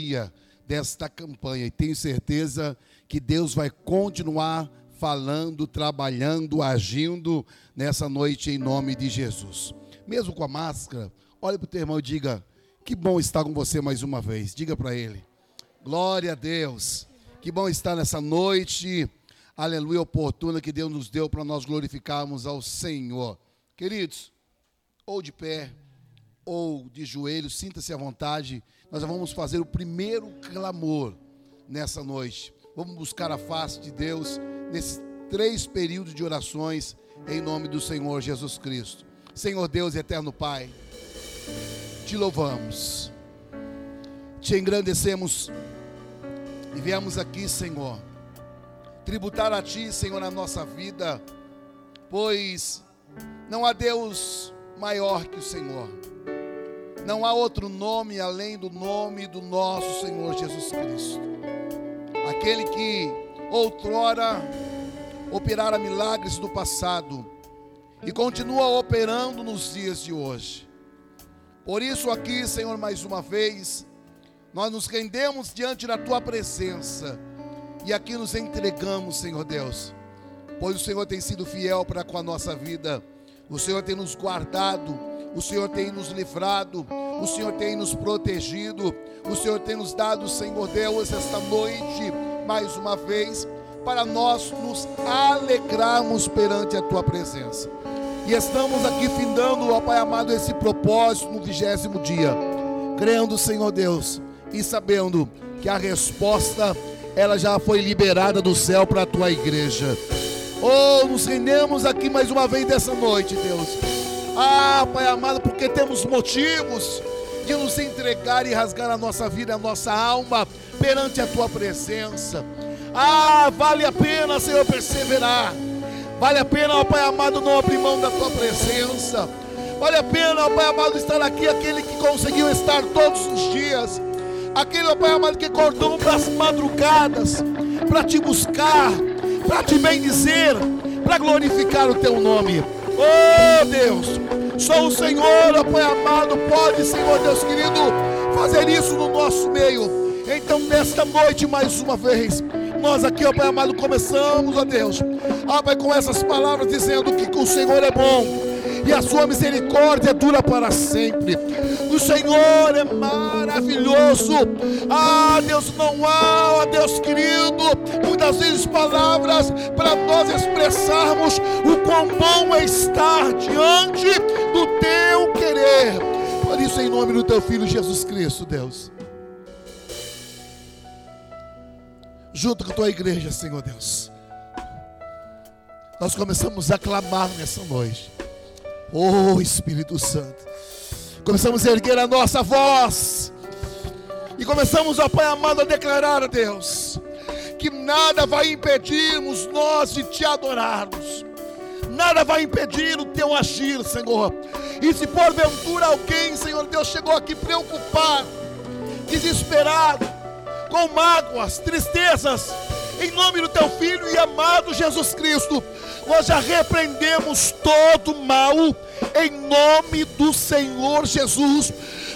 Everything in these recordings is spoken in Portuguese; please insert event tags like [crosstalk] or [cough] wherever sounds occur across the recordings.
dia desta campanha e tenho certeza que Deus vai continuar falando, trabalhando, agindo nessa noite em nome de Jesus. Mesmo com a máscara, olhe para o teu irmão e diga: Que bom estar com você mais uma vez. Diga para ele: Glória a Deus. Que bom estar nessa noite, aleluia, oportuna que Deus nos deu para nós glorificarmos ao Senhor. Queridos, ou de pé, ou de joelhos, sinta-se à vontade. Nós vamos fazer o primeiro clamor nessa noite. Vamos buscar a face de Deus nesses três períodos de orações em nome do Senhor Jesus Cristo. Senhor Deus eterno Pai, te louvamos, te engrandecemos e viemos aqui, Senhor, tributar a Ti, Senhor, na nossa vida, pois não há Deus maior que o Senhor. Não há outro nome além do nome do nosso Senhor Jesus Cristo. Aquele que outrora operara milagres do passado e continua operando nos dias de hoje. Por isso, aqui, Senhor, mais uma vez, nós nos rendemos diante da tua presença e aqui nos entregamos, Senhor Deus, pois o Senhor tem sido fiel para com a nossa vida, o Senhor tem nos guardado, o Senhor tem nos livrado, o Senhor tem nos protegido, o Senhor tem nos dado, Senhor Deus, esta noite, mais uma vez, para nós nos alegrarmos perante a tua presença. E estamos aqui findando, ó Pai amado, esse propósito no vigésimo dia, crendo, Senhor Deus, e sabendo que a resposta ela já foi liberada do céu para a tua igreja. Oh, nos rendemos aqui mais uma vez dessa noite, Deus. Ah, Pai amado, porque temos motivos de nos entregar e rasgar a nossa vida, a nossa alma perante a tua presença. Ah, vale a pena, Senhor, perseverar. Vale a pena, ó Pai amado, não abrir mão da tua presença. Vale a pena, ó Pai amado, estar aqui, aquele que conseguiu estar todos os dias aquele, ó Pai amado, que acordou das madrugadas para te buscar, para te bendizer, para glorificar o teu nome. Oh Deus, só o Senhor, ó Pai amado, pode, Senhor Deus querido, fazer isso no nosso meio. Então, nesta noite, mais uma vez, nós aqui, ó Pai amado, começamos, ó Deus, ó Pai, com essas palavras dizendo que o Senhor é bom e a sua misericórdia dura para sempre. O Senhor é maravilhoso. Ah, Deus, não há, ó Deus querido, muitas vezes palavras para nós expressarmos o quão bom é estar diante do teu querer. Por isso, em nome do teu filho Jesus Cristo, Deus. Junto com a tua igreja, Senhor Deus. Nós começamos a clamar nessa noite. Oh Espírito Santo. Começamos a erguer a nossa voz. E começamos, ó Pai amado, a declarar a Deus que nada vai impedirmos nós de te adorarmos. Nada vai impedir o teu agir, Senhor. E se porventura alguém, Senhor Deus, chegou aqui preocupado, desesperado, com mágoas, tristezas, em nome do teu filho e amado Jesus Cristo, nós já repreendemos todo mal em nome do Senhor Jesus,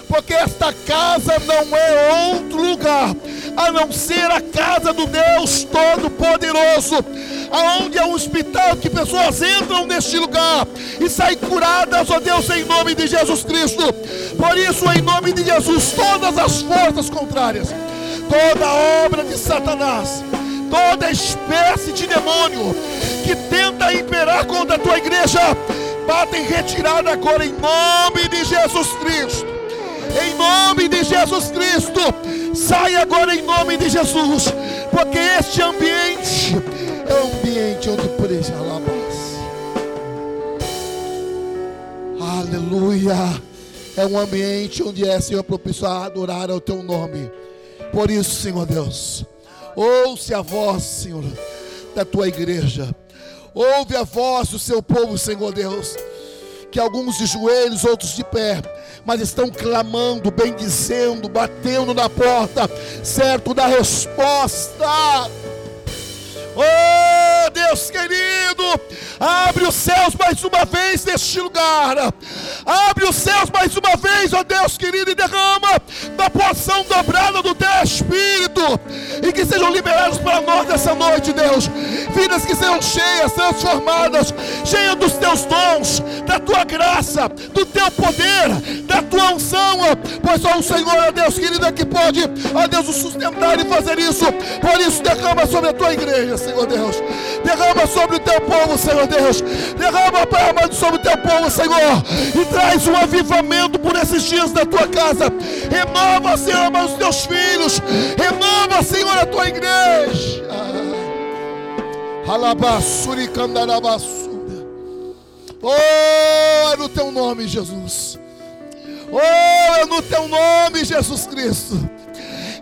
porque esta casa não é outro lugar a não ser a casa do Deus Todo-Poderoso, aonde é um hospital que pessoas entram neste lugar e saem curadas, ó Deus, em nome de Jesus Cristo. Por isso, em nome de Jesus, todas as forças contrárias, toda obra de Satanás, toda espécie de demônio que tenta imperar contra a tua igreja, bata em retirada agora em nome de Jesus Cristo. Em nome de Jesus Cristo, sai agora em nome de Jesus, porque este ambiente é um ambiente onde presa alabas. Aleluia. É um ambiente onde é, Senhor, propício a adorar ao teu nome. Por isso, Senhor Deus, Ouça a voz, Senhor, da tua igreja. Ouve a voz do seu povo, Senhor Deus. Que alguns de joelhos, outros de pé, mas estão clamando, bendizendo, batendo na porta, certo da resposta. Oh, Deus querido, abre os céus mais uma vez neste lugar. Abre os céus mais uma vez, ó oh Deus querido, e derrama da porção dobrada do teu Espírito. E que sejam liberados para nós nessa noite, Deus. Vidas que sejam cheias, transformadas, cheias dos teus dons, da tua graça, do teu poder, da tua unção. Pois só o Senhor, ó Deus querido, é que pode, ó Deus, o sustentar e fazer isso. Por isso, derrama sobre a tua igreja, Senhor Deus. Derrama sobre o teu povo, Senhor Deus. Derrama, Pai amado, sobre o teu povo, Senhor. E traz um avivamento por esses dias da tua casa. Renova, Senhor, os teus filhos. Renova, Senhor, a tua igreja. Alabassuri candarabassura. Oh, é no teu nome, Jesus. Oh, é no teu nome, Jesus Cristo.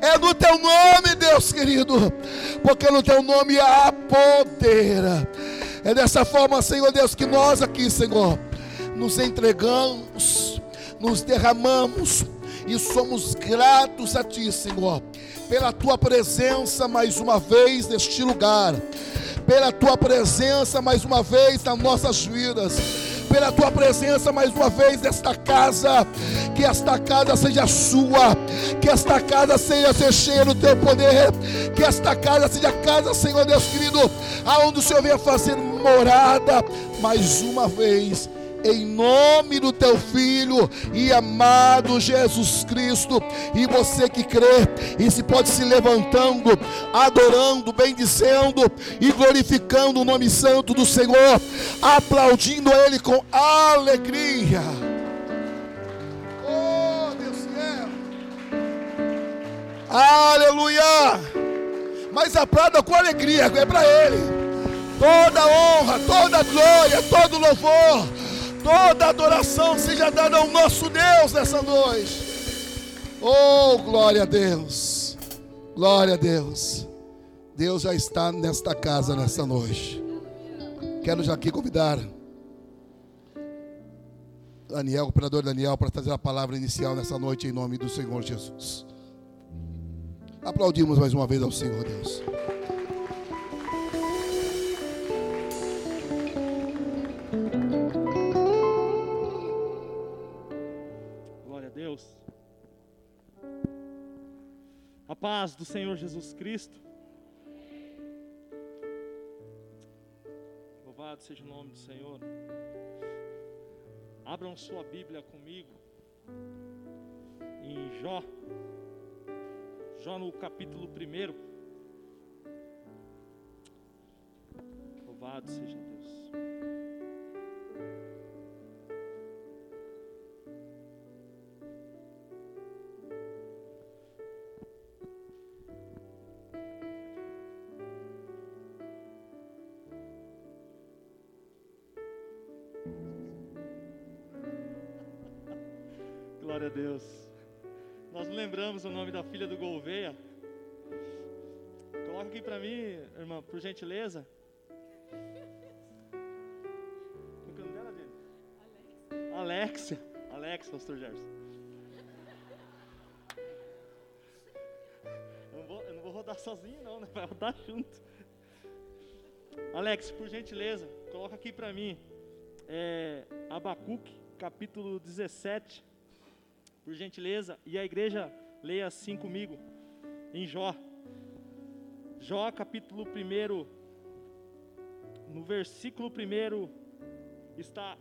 É no teu nome, Deus querido, porque no teu nome há poder. É dessa forma, Senhor Deus, que nós aqui, Senhor, nos entregamos, nos derramamos e somos gratos a Ti, Senhor, pela Tua presença mais uma vez neste lugar, pela Tua presença mais uma vez nas nossas vidas pela tua presença mais uma vez nesta casa. Que esta casa seja sua, que esta casa seja cheia do teu poder, que esta casa seja casa, Senhor Deus querido, aonde o Senhor venha fazer morada mais uma vez em nome do teu filho e amado Jesus Cristo. E você que crê e se pode se levantando, adorando, bendizendo e glorificando o nome santo do Senhor, aplaudindo a Ele com alegria. Oh, Deus quer. Aleluia! Mas aplauda com alegria, é para Ele. Toda honra, toda glória, todo louvor Toda adoração seja dada ao nosso Deus nessa noite. Oh, glória a Deus. Glória a Deus. Deus já está nesta casa nessa noite. Quero já aqui convidar Daniel, o operador Daniel, para trazer a palavra inicial nessa noite em nome do Senhor Jesus. Aplaudimos mais uma vez ao Senhor Deus. A paz do Senhor Jesus Cristo. Louvado seja o nome do Senhor. Abram sua Bíblia comigo em Jó. Jó no capítulo 1. Louvado seja Deus. Por gentileza. Qual é o nome dela, gente? Alexia. Alexia, pastor Gerson. Eu não, vou, eu não vou rodar sozinho, não, né? Vai rodar junto. Alex, por gentileza, coloca aqui para mim. É, Abacuque, capítulo 17 por gentileza, e a igreja leia assim comigo, em Jó. Jó, capítulo 1, no versículo 1, está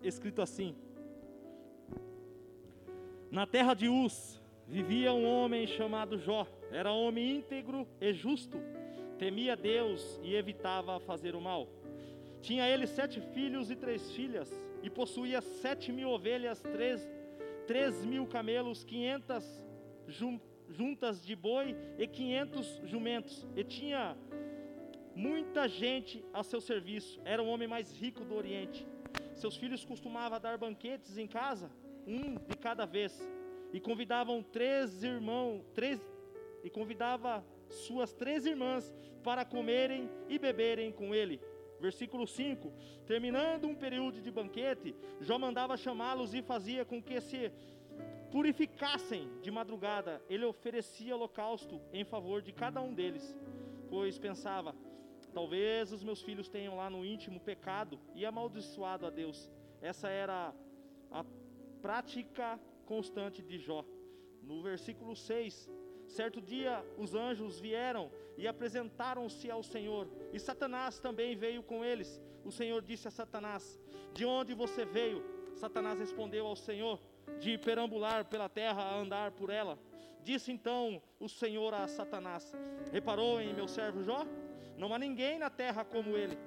escrito assim: Na terra de Uz vivia um homem chamado Jó, era homem íntegro e justo, temia Deus e evitava fazer o mal. Tinha ele sete filhos e três filhas, e possuía sete mil ovelhas, três três mil camelos, quinhentas juntas de boi e quinhentos jumentos. E tinha muita gente a seu serviço. Era o homem mais rico do Oriente. Seus filhos costumavam dar banquetes em casa, um de cada vez. E convidavam três irmãos, três, e convidava suas três irmãs para comerem e beberem com ele. Versículo 5: Terminando um período de banquete, Jó mandava chamá-los e fazia com que se purificassem de madrugada. Ele oferecia holocausto em favor de cada um deles, pois pensava: Talvez os meus filhos tenham lá no íntimo pecado e amaldiçoado a Deus. Essa era a prática constante de Jó. No versículo 6, certo dia os anjos vieram e apresentaram-se ao Senhor, e Satanás também veio com eles. O Senhor disse a Satanás: De onde você veio? Satanás respondeu ao Senhor: De perambular pela terra andar por ela. Disse então o Senhor a Satanás: Reparou em meu servo Jó? Não há ninguém na terra como ele.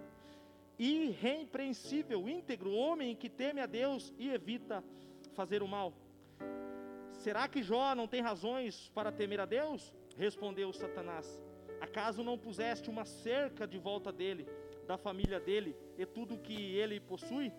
Irrepreensível, íntegro, homem que teme a Deus e evita fazer o mal. Será que Jó não tem razões para temer a Deus? Respondeu Satanás. Acaso não puseste uma cerca de volta dele, da família dele e tudo o que ele possui?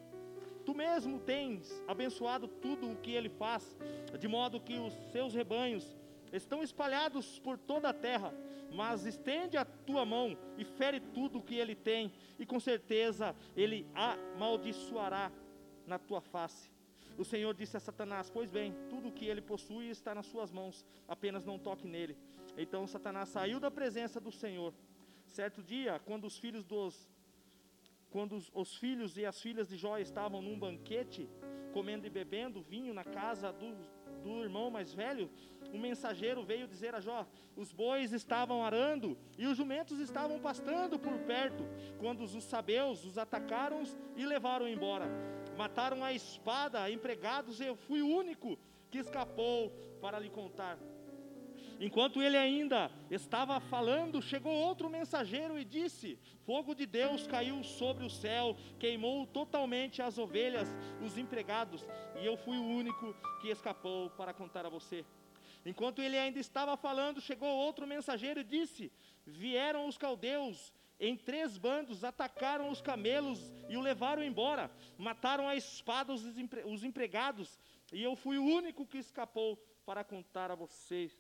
Tu mesmo tens abençoado tudo o que ele faz, de modo que os seus rebanhos estão espalhados por toda a terra, mas estende a tua mão e fere tudo o que ele tem, e com certeza ele amaldiçoará na tua face. O Senhor disse a Satanás: Pois bem, tudo o que ele possui está nas suas mãos, apenas não toque nele. Então Satanás saiu da presença do Senhor. Certo dia, quando os filhos dos quando os, os filhos e as filhas de Jó estavam num banquete, comendo e bebendo vinho na casa do, do irmão mais velho, um mensageiro veio dizer a Jó: os bois estavam arando e os jumentos estavam pastando por perto, quando os sabeus os atacaram e levaram embora. Mataram a espada empregados eu fui o único que escapou para lhe contar. Enquanto ele ainda estava falando, chegou outro mensageiro e disse: Fogo de Deus caiu sobre o céu, queimou totalmente as ovelhas, os empregados, e eu fui o único que escapou para contar a você. Enquanto ele ainda estava falando, chegou outro mensageiro e disse: Vieram os caldeus em três bandos, atacaram os camelos e o levaram embora, mataram a espada os empregados, e eu fui o único que escapou para contar a vocês.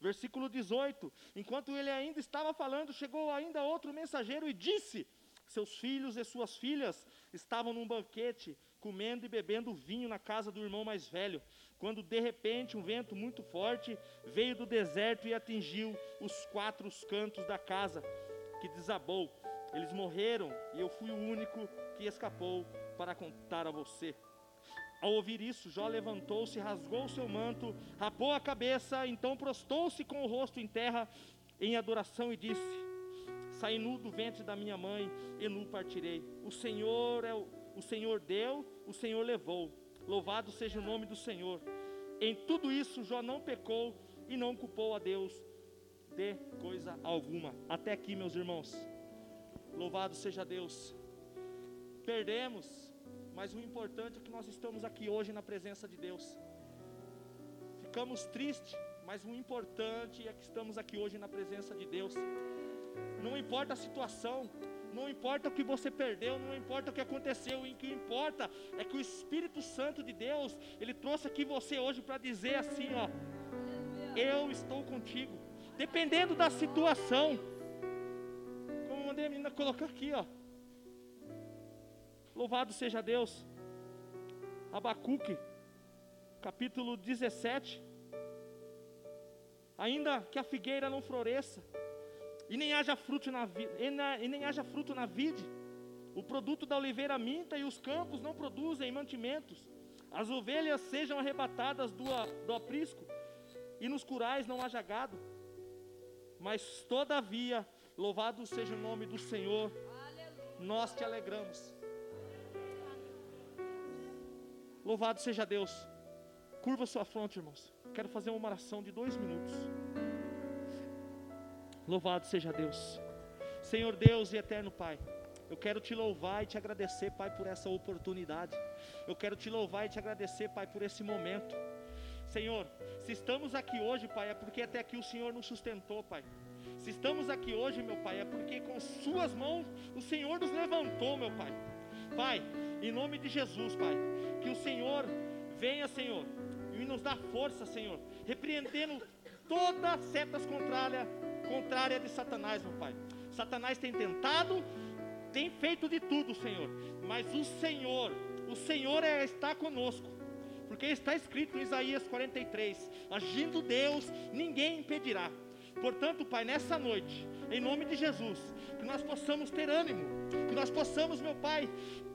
Versículo 18: Enquanto ele ainda estava falando, chegou ainda outro mensageiro e disse: Seus filhos e suas filhas estavam num banquete, comendo e bebendo vinho na casa do irmão mais velho, quando de repente um vento muito forte veio do deserto e atingiu os quatro cantos da casa, que desabou. Eles morreram e eu fui o único que escapou para contar a você. Ao ouvir isso, Jó levantou-se, rasgou seu manto, rapou a cabeça, então prostou-se com o rosto em terra em adoração e disse: Saí nu do ventre da minha mãe e nu partirei. O Senhor é o, o Senhor deu, o Senhor levou. Louvado seja o nome do Senhor. Em tudo isso, Jó não pecou e não culpou a Deus de coisa alguma. Até aqui, meus irmãos. Louvado seja Deus. Perdemos mas o importante é que nós estamos aqui hoje na presença de Deus. Ficamos tristes, mas o importante é que estamos aqui hoje na presença de Deus. Não importa a situação, não importa o que você perdeu, não importa o que aconteceu, o que importa é que o Espírito Santo de Deus, ele trouxe aqui você hoje para dizer assim, ó, eu estou contigo. Dependendo da situação, como mandei a menina colocar aqui, ó. Louvado seja Deus. Abacuque, capítulo 17. Ainda que a figueira não floresça, e nem haja fruto na, e nem haja fruto na vide, o produto da oliveira minta e os campos não produzem mantimentos, as ovelhas sejam arrebatadas do, do aprisco, e nos curais não haja gado. Mas todavia, louvado seja o nome do Senhor, nós te alegramos. Louvado seja Deus. Curva sua fronte, irmãos. Quero fazer uma oração de dois minutos. Louvado seja Deus. Senhor Deus e eterno Pai. Eu quero te louvar e te agradecer, Pai, por essa oportunidade. Eu quero te louvar e te agradecer, Pai, por esse momento. Senhor, se estamos aqui hoje, Pai, é porque até aqui o Senhor nos sustentou, Pai. Se estamos aqui hoje, meu Pai, é porque com Suas mãos o Senhor nos levantou, meu Pai. Pai, em nome de Jesus, Pai, que o Senhor venha, Senhor, e nos dá força, Senhor, repreendendo todas setas contrárias contrária de Satanás, meu Pai. Satanás tem tentado, tem feito de tudo, Senhor, mas o Senhor, o Senhor é, está conosco. Porque está escrito em Isaías 43: agindo Deus, ninguém impedirá. Portanto, Pai, nessa noite, em nome de Jesus, que nós possamos ter ânimo, que nós possamos, meu Pai,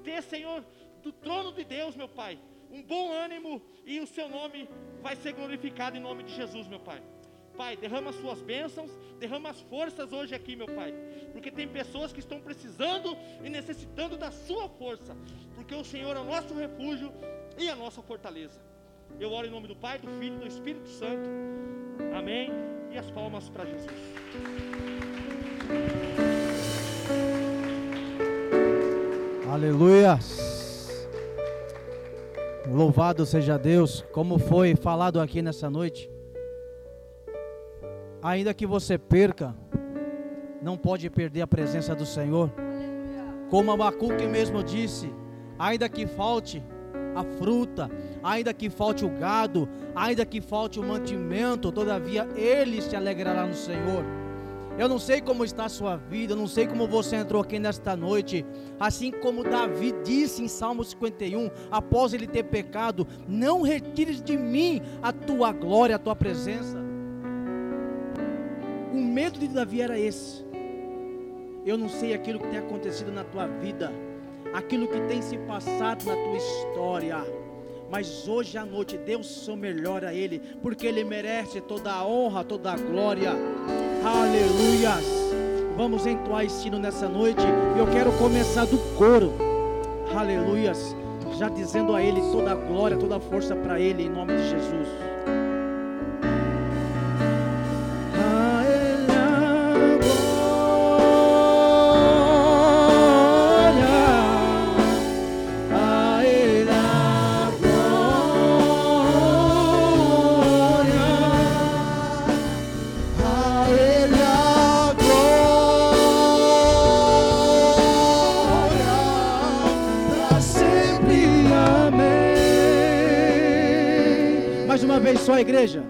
ter, Senhor, do trono de Deus, meu Pai, um bom ânimo e o seu nome vai ser glorificado em nome de Jesus, meu Pai. Pai, derrama as suas bênçãos, derrama as forças hoje aqui, meu Pai, porque tem pessoas que estão precisando e necessitando da sua força, porque o Senhor é o nosso refúgio e a nossa fortaleza. Eu oro em nome do Pai, do Filho e do Espírito Santo. Amém. E as palmas para Jesus. Aleluia. Louvado seja Deus, como foi falado aqui nessa noite. Ainda que você perca, não pode perder a presença do Senhor. Como Abacuque mesmo disse, ainda que falte a fruta, ainda que falte o gado, ainda que falte o mantimento, todavia ele se alegrará no Senhor. Eu não sei como está a sua vida, eu não sei como você entrou aqui nesta noite. Assim como Davi disse em Salmo 51, após ele ter pecado: Não retires de mim a tua glória, a tua presença. O medo de Davi era esse. Eu não sei aquilo que tem acontecido na tua vida, aquilo que tem se passado na tua história. Mas hoje à noite, Deus seu melhor a Ele, porque Ele merece toda a honra, toda a glória. Aleluias. Vamos entoar esse sino nessa noite. Eu quero começar do coro. Aleluias. Já dizendo a Ele toda a glória, toda a força para Ele, em nome de Jesus. Igreja.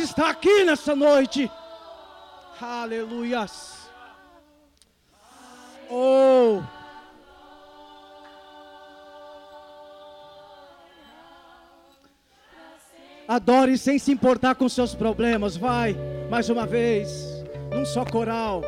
Está aqui nessa noite. Aleluias. Oh. Adore sem se importar com seus problemas. Vai, mais uma vez, num só coral.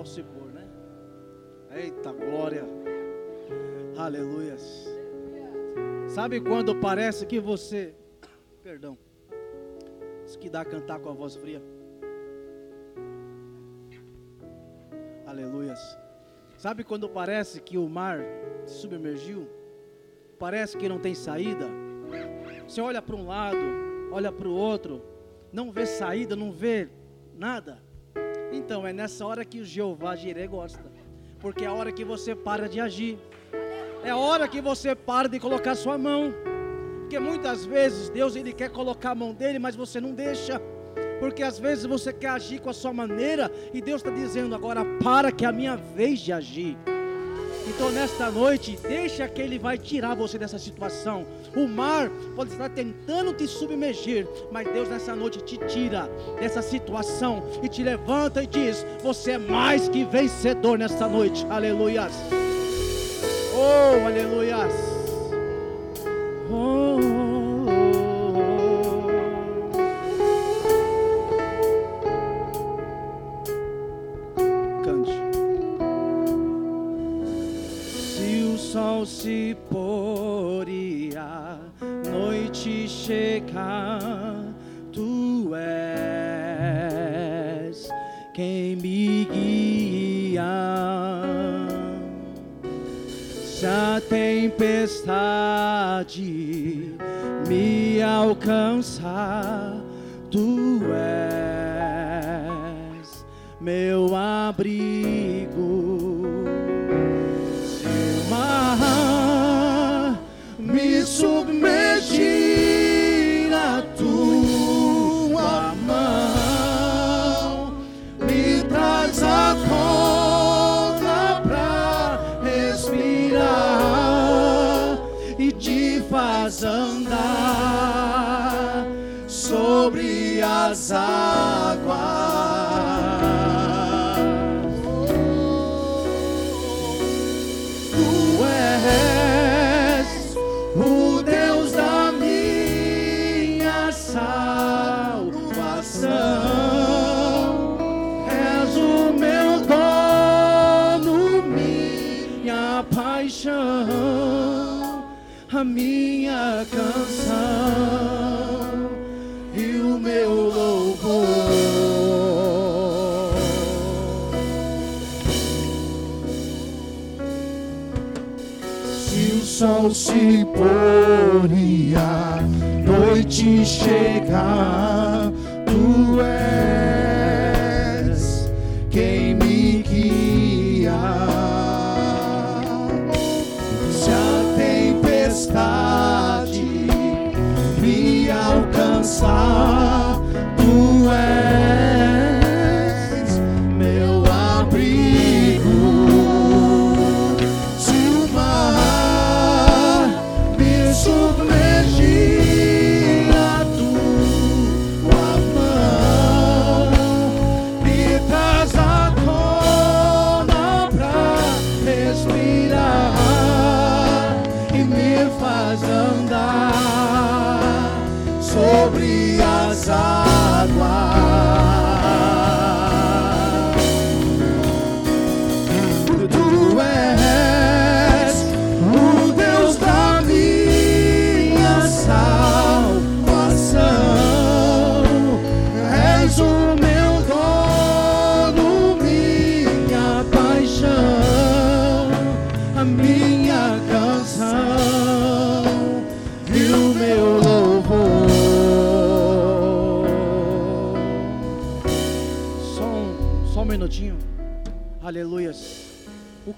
Sol se pôr, né? Eita glória. Aleluias. Sabe quando parece que você. Perdão. Isso que dá a cantar com a voz fria. Aleluias. Sabe quando parece que o mar se submergiu? Parece que não tem saída. Você olha para um lado, olha para o outro, não vê saída, não vê nada. Então é nessa hora que o Jeová Jireh gosta, porque é a hora que você para de agir, é a hora que você para de colocar sua mão, porque muitas vezes Deus ele quer colocar a mão dele, mas você não deixa. Porque às vezes você quer agir com a sua maneira e Deus está dizendo agora para que é a minha vez de agir. Então nesta noite, deixa que Ele vai tirar você dessa situação. O mar pode estar tentando te submergir, mas Deus nessa noite te tira dessa situação e te levanta e diz: Você é mais que vencedor nesta noite. Aleluias. Oh, aleluias. Oh, me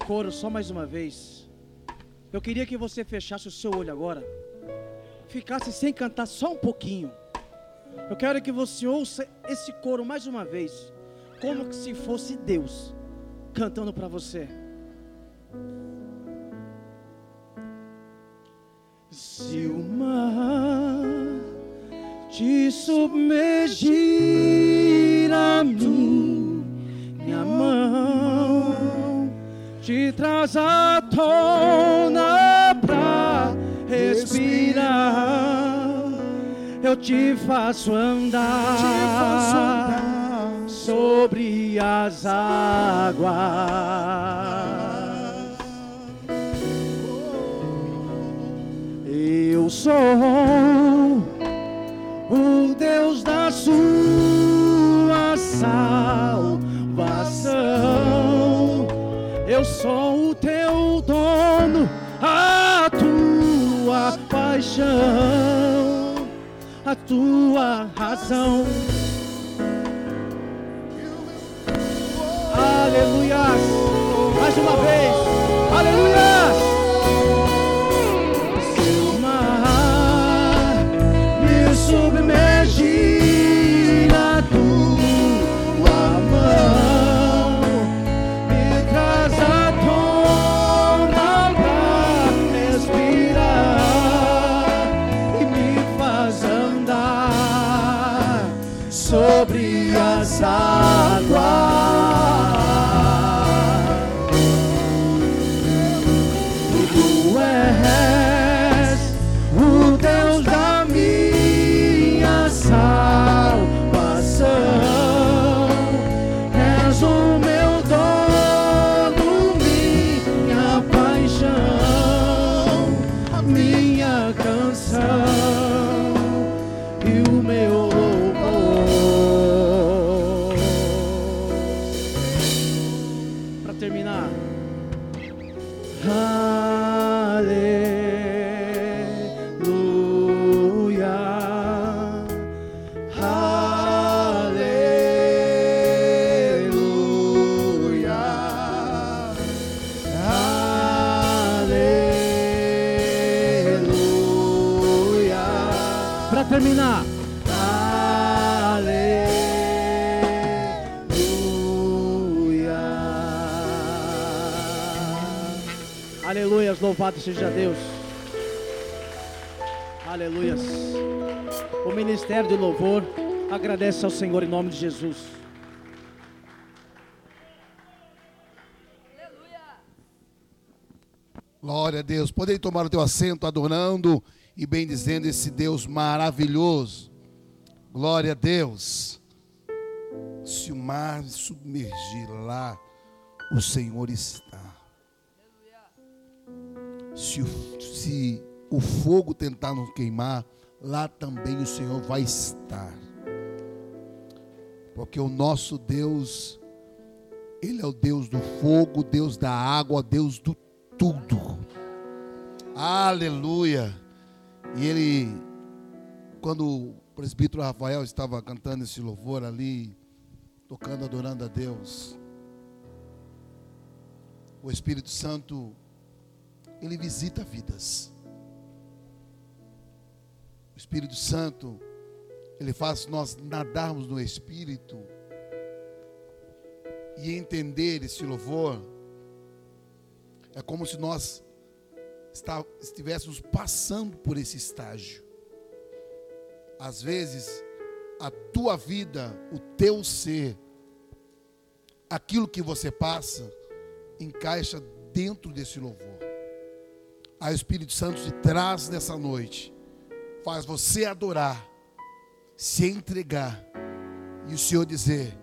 coro, só mais uma vez. Eu queria que você fechasse o seu olho agora. Ficasse sem cantar só um pouquinho. Eu quero que você ouça esse coro mais uma vez. Como se fosse Deus cantando para você. Se o mar te submergir a mim, minha mão te traz à tona pra respirar. Eu te faço andar, sobre as águas. Eu sou o Deus da sua salvação. Eu sou o teu dono, a tua paixão, a tua razão. Aleluia! Mais uma vez, aleluia! Louvado seja Deus. Aleluias. O ministério de louvor agradece ao Senhor em nome de Jesus. Glória a Deus. Podem tomar o teu assento adorando e bendizendo esse Deus maravilhoso. Glória a Deus. Se o mar submergir lá, o Senhor está. Se o, se o fogo tentar nos queimar, lá também o Senhor vai estar. Porque o nosso Deus, Ele é o Deus do fogo, Deus da água, Deus do tudo. Aleluia. E ele, quando o presbítero Rafael estava cantando esse louvor ali, tocando, adorando a Deus, o Espírito Santo, ele visita vidas. O Espírito Santo, ele faz nós nadarmos no Espírito e entender esse louvor. É como se nós estivéssemos passando por esse estágio. Às vezes, a tua vida, o teu ser, aquilo que você passa, encaixa dentro desse louvor. Aí o Espírito Santo te traz nessa noite, faz você adorar, se entregar, e o Senhor dizer: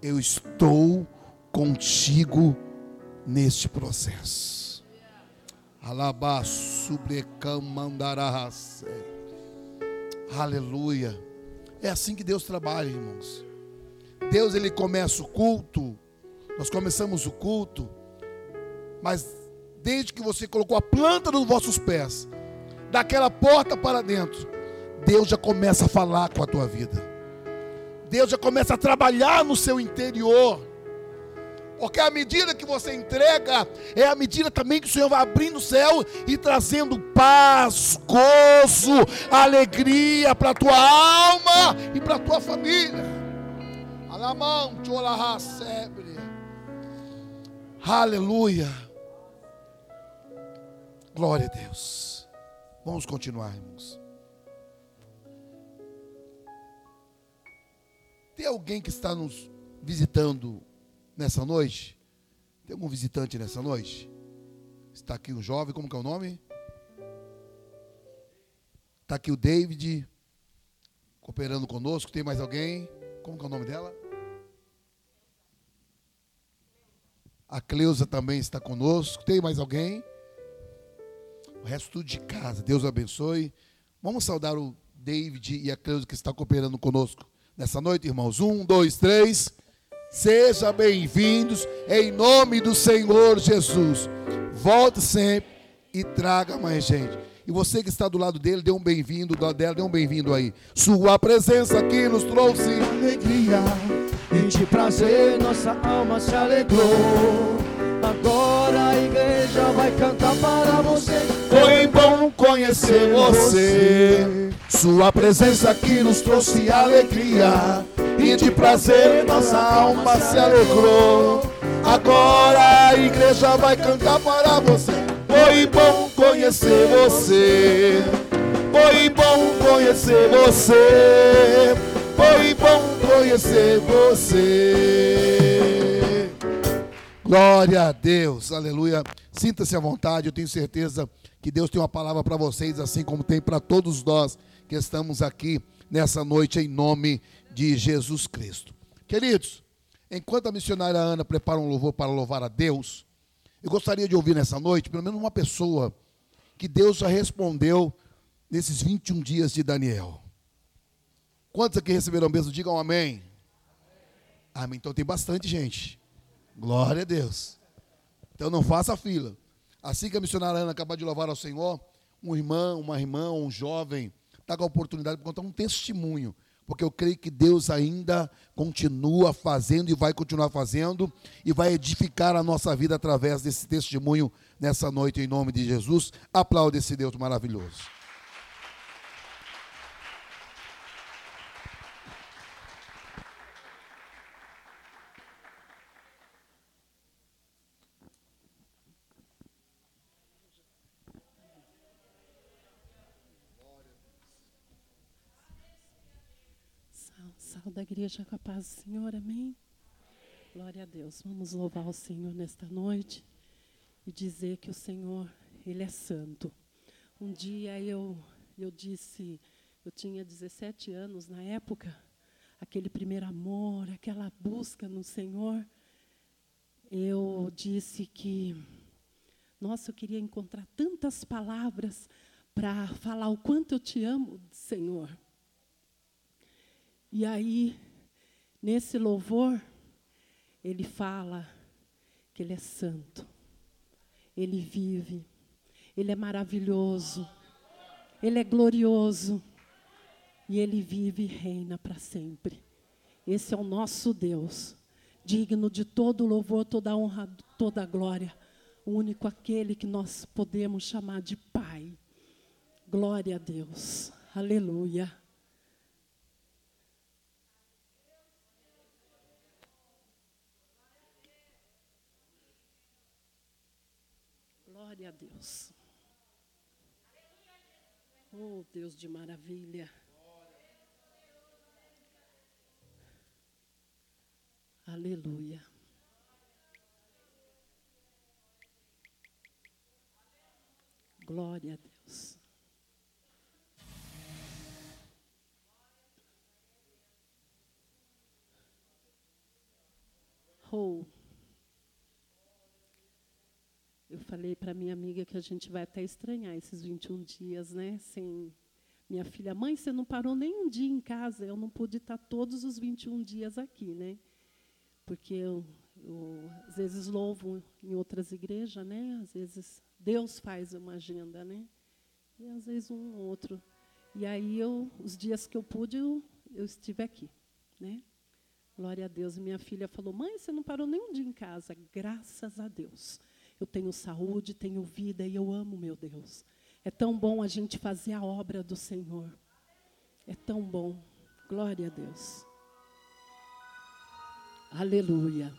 Eu estou contigo neste processo. Alabá subrecamandarahase. Aleluia. É assim que Deus trabalha, irmãos. Deus ele começa o culto, nós começamos o culto, mas desde que você colocou a planta nos vossos pés, daquela porta para dentro, Deus já começa a falar com a tua vida. Deus já começa a trabalhar no seu interior. Porque a medida que você entrega é a medida também que o Senhor vai abrindo o céu e trazendo paz, gozo, alegria para a tua alma e para a tua família. Aleluia. Glória a Deus. Vamos continuar, irmãos. Tem alguém que está nos visitando nessa noite? Tem algum visitante nessa noite? Está aqui um jovem, como que é o nome? Está aqui o David, cooperando conosco. Tem mais alguém? Como que é o nome dela? A Cleusa também está conosco. Tem mais alguém? O resto de casa. Deus abençoe. Vamos saudar o David e a Cleusa que está cooperando conosco nessa noite, irmãos. Um, dois, três. Sejam bem-vindos em nome do Senhor Jesus. Volte sempre e traga mais gente. E você que está do lado dele, dê um bem-vindo, do lado dela, dê um bem-vindo aí. Sua presença aqui nos trouxe alegria e de prazer nossa alma se alegrou. Agora a igreja vai cantar para você. Foi bom conhecer você. Sua presença aqui nos trouxe alegria e de prazer nossa alma se alegrou. Agora a igreja vai cantar para você. Foi bom conhecer você. Foi bom conhecer você. Foi bom conhecer você. Glória a Deus, aleluia. Sinta-se à vontade, eu tenho certeza que Deus tem uma palavra para vocês, assim como tem para todos nós que estamos aqui nessa noite, em nome de Jesus Cristo. Queridos, enquanto a missionária Ana prepara um louvor para louvar a Deus, eu gostaria de ouvir nessa noite, pelo menos uma pessoa que Deus já respondeu nesses 21 dias de Daniel. Quantos aqui receberam mesmo? Digam amém. Amém. Então tem bastante gente. Glória a Deus. Então não faça fila. Assim que a missionária Ana acabar de louvar ao Senhor, um irmão, uma irmã, um jovem, está com a oportunidade de contar um testemunho. Porque eu creio que Deus ainda continua fazendo e vai continuar fazendo e vai edificar a nossa vida através desse testemunho nessa noite, em nome de Jesus. Aplaude esse Deus maravilhoso. Sal da igreja com a paz do Senhor, amém? Glória a Deus. Vamos louvar o Senhor nesta noite e dizer que o Senhor, Ele é santo. Um dia eu, eu disse, eu tinha 17 anos na época, aquele primeiro amor, aquela busca no Senhor. Eu disse que, nossa, eu queria encontrar tantas palavras para falar o quanto eu te amo, Senhor. E aí, nesse louvor, ele fala que ele é santo, ele vive, ele é maravilhoso, ele é glorioso e ele vive e reina para sempre. Esse é o nosso Deus, digno de todo louvor, toda honra, toda glória, o único aquele que nós podemos chamar de Pai. Glória a Deus. Aleluia. Glória a Deus. Oh, Deus de maravilha. Aleluia. Glória a Deus. Oh. Eu falei para minha amiga que a gente vai até estranhar esses 21 dias, né? Sem minha filha, mãe, você não parou nem um dia em casa, eu não pude estar todos os 21 dias aqui, né? Porque eu, eu às vezes louvo em outras igrejas, né? Às vezes Deus faz uma agenda, né? E às vezes um ou outro. E aí eu, os dias que eu pude, eu, eu estive aqui, né? Glória a Deus. Minha filha falou: "Mãe, você não parou nem um dia em casa". Graças a Deus eu tenho saúde, tenho vida e eu amo meu Deus. É tão bom a gente fazer a obra do Senhor. É tão bom. Glória a Deus. Aleluia.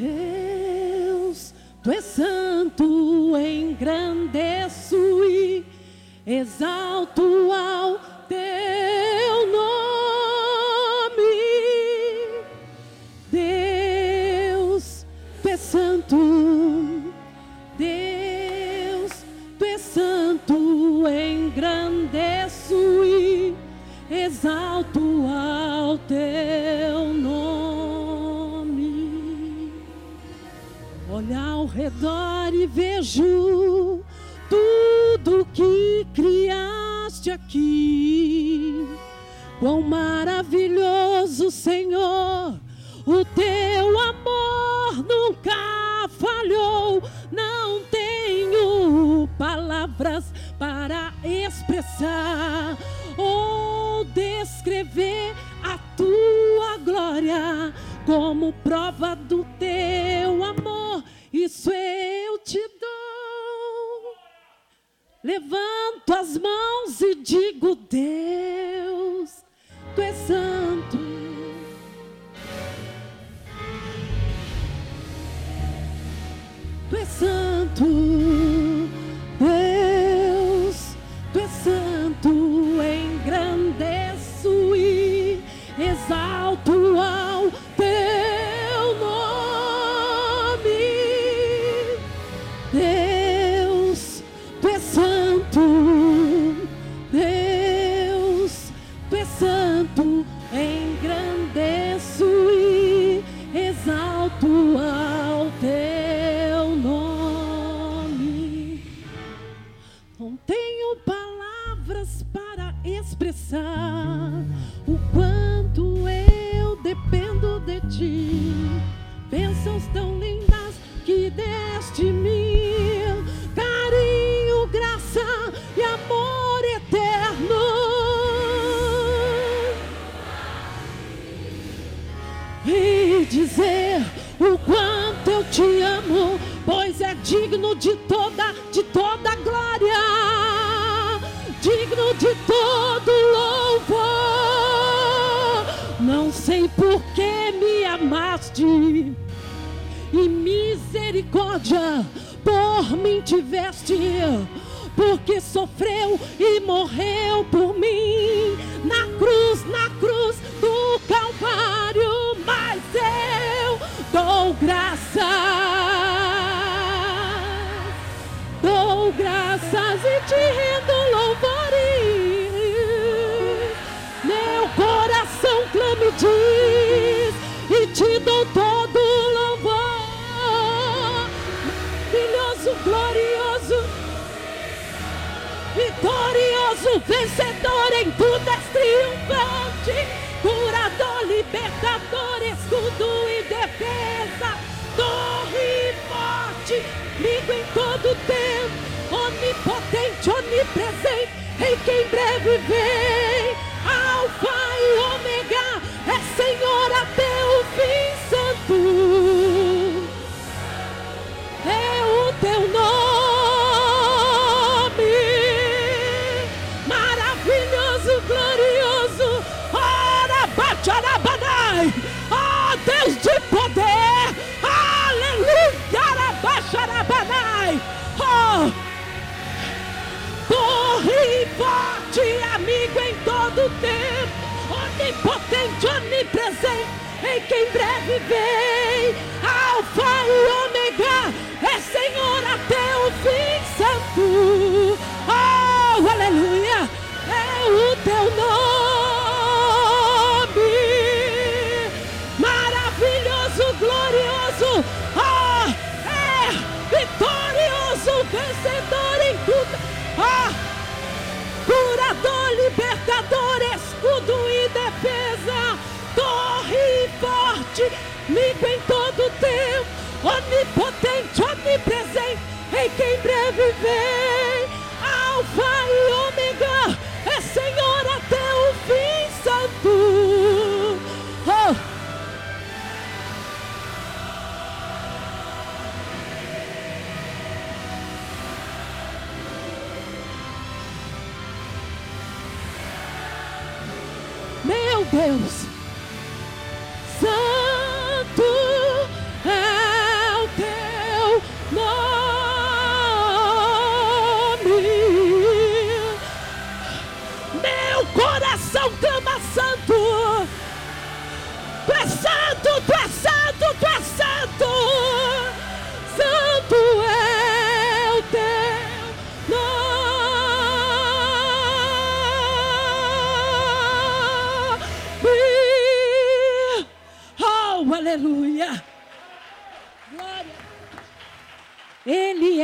Deus, tu és santo, engrandeço e exalto ao jour. pensem em quem breve vem. Alfa Deus, onipotente, onipresente, em quem breve vem. Alfa e Ômega, é Senhor até o fim santo. Oh. Meu Deus,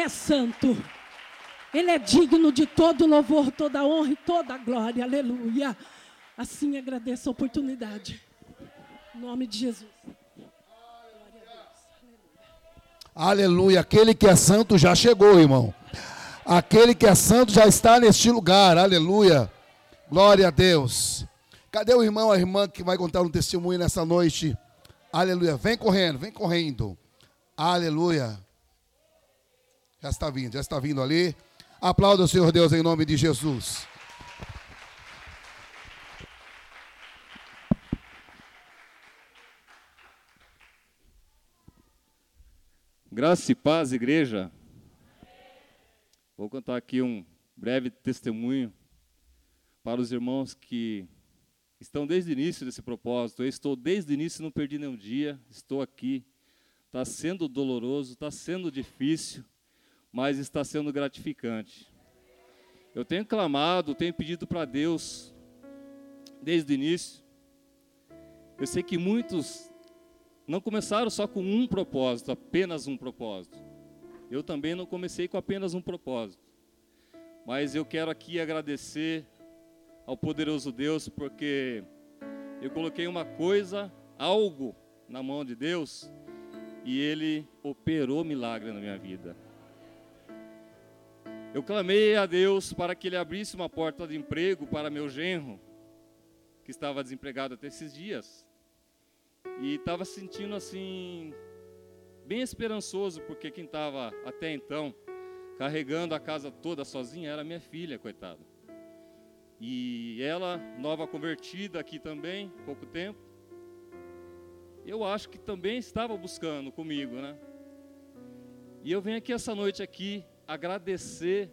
é santo. Ele é digno de todo louvor, toda honra e toda glória. Aleluia. Assim agradeço a oportunidade. Em nome de Jesus. Aleluia. Aquele que é santo já chegou, irmão. Aquele que é santo já está neste lugar. Aleluia. Glória a Deus. Cadê o irmão, a irmã que vai contar um testemunho nessa noite? Aleluia. Vem correndo, vem correndo. Aleluia. Já está vindo, já está vindo ali. Aplauda o Senhor Deus em nome de Jesus. Graça e paz, igreja. Vou contar aqui um breve testemunho para os irmãos que estão desde o início desse propósito. Eu estou desde o início, não perdi nenhum dia, estou aqui. Está sendo doloroso, está sendo difícil, mas está sendo gratificante. Eu tenho clamado, tenho pedido para Deus desde o início. Eu sei que muitos não começaram só com um propósito, apenas um propósito. Eu também não comecei com apenas um propósito. Mas eu quero aqui agradecer ao poderoso Deus, porque eu coloquei uma coisa, algo na mão de Deus, e Ele operou milagre na minha vida. Eu clamei a Deus para que Ele abrisse uma porta de emprego para meu genro, que estava desempregado até esses dias. E estava sentindo assim, bem esperançoso, porque quem estava até então carregando a casa toda sozinha era minha filha, coitada. E ela, nova convertida aqui também, pouco tempo, eu acho que também estava buscando comigo, né? E eu venho aqui essa noite aqui agradecer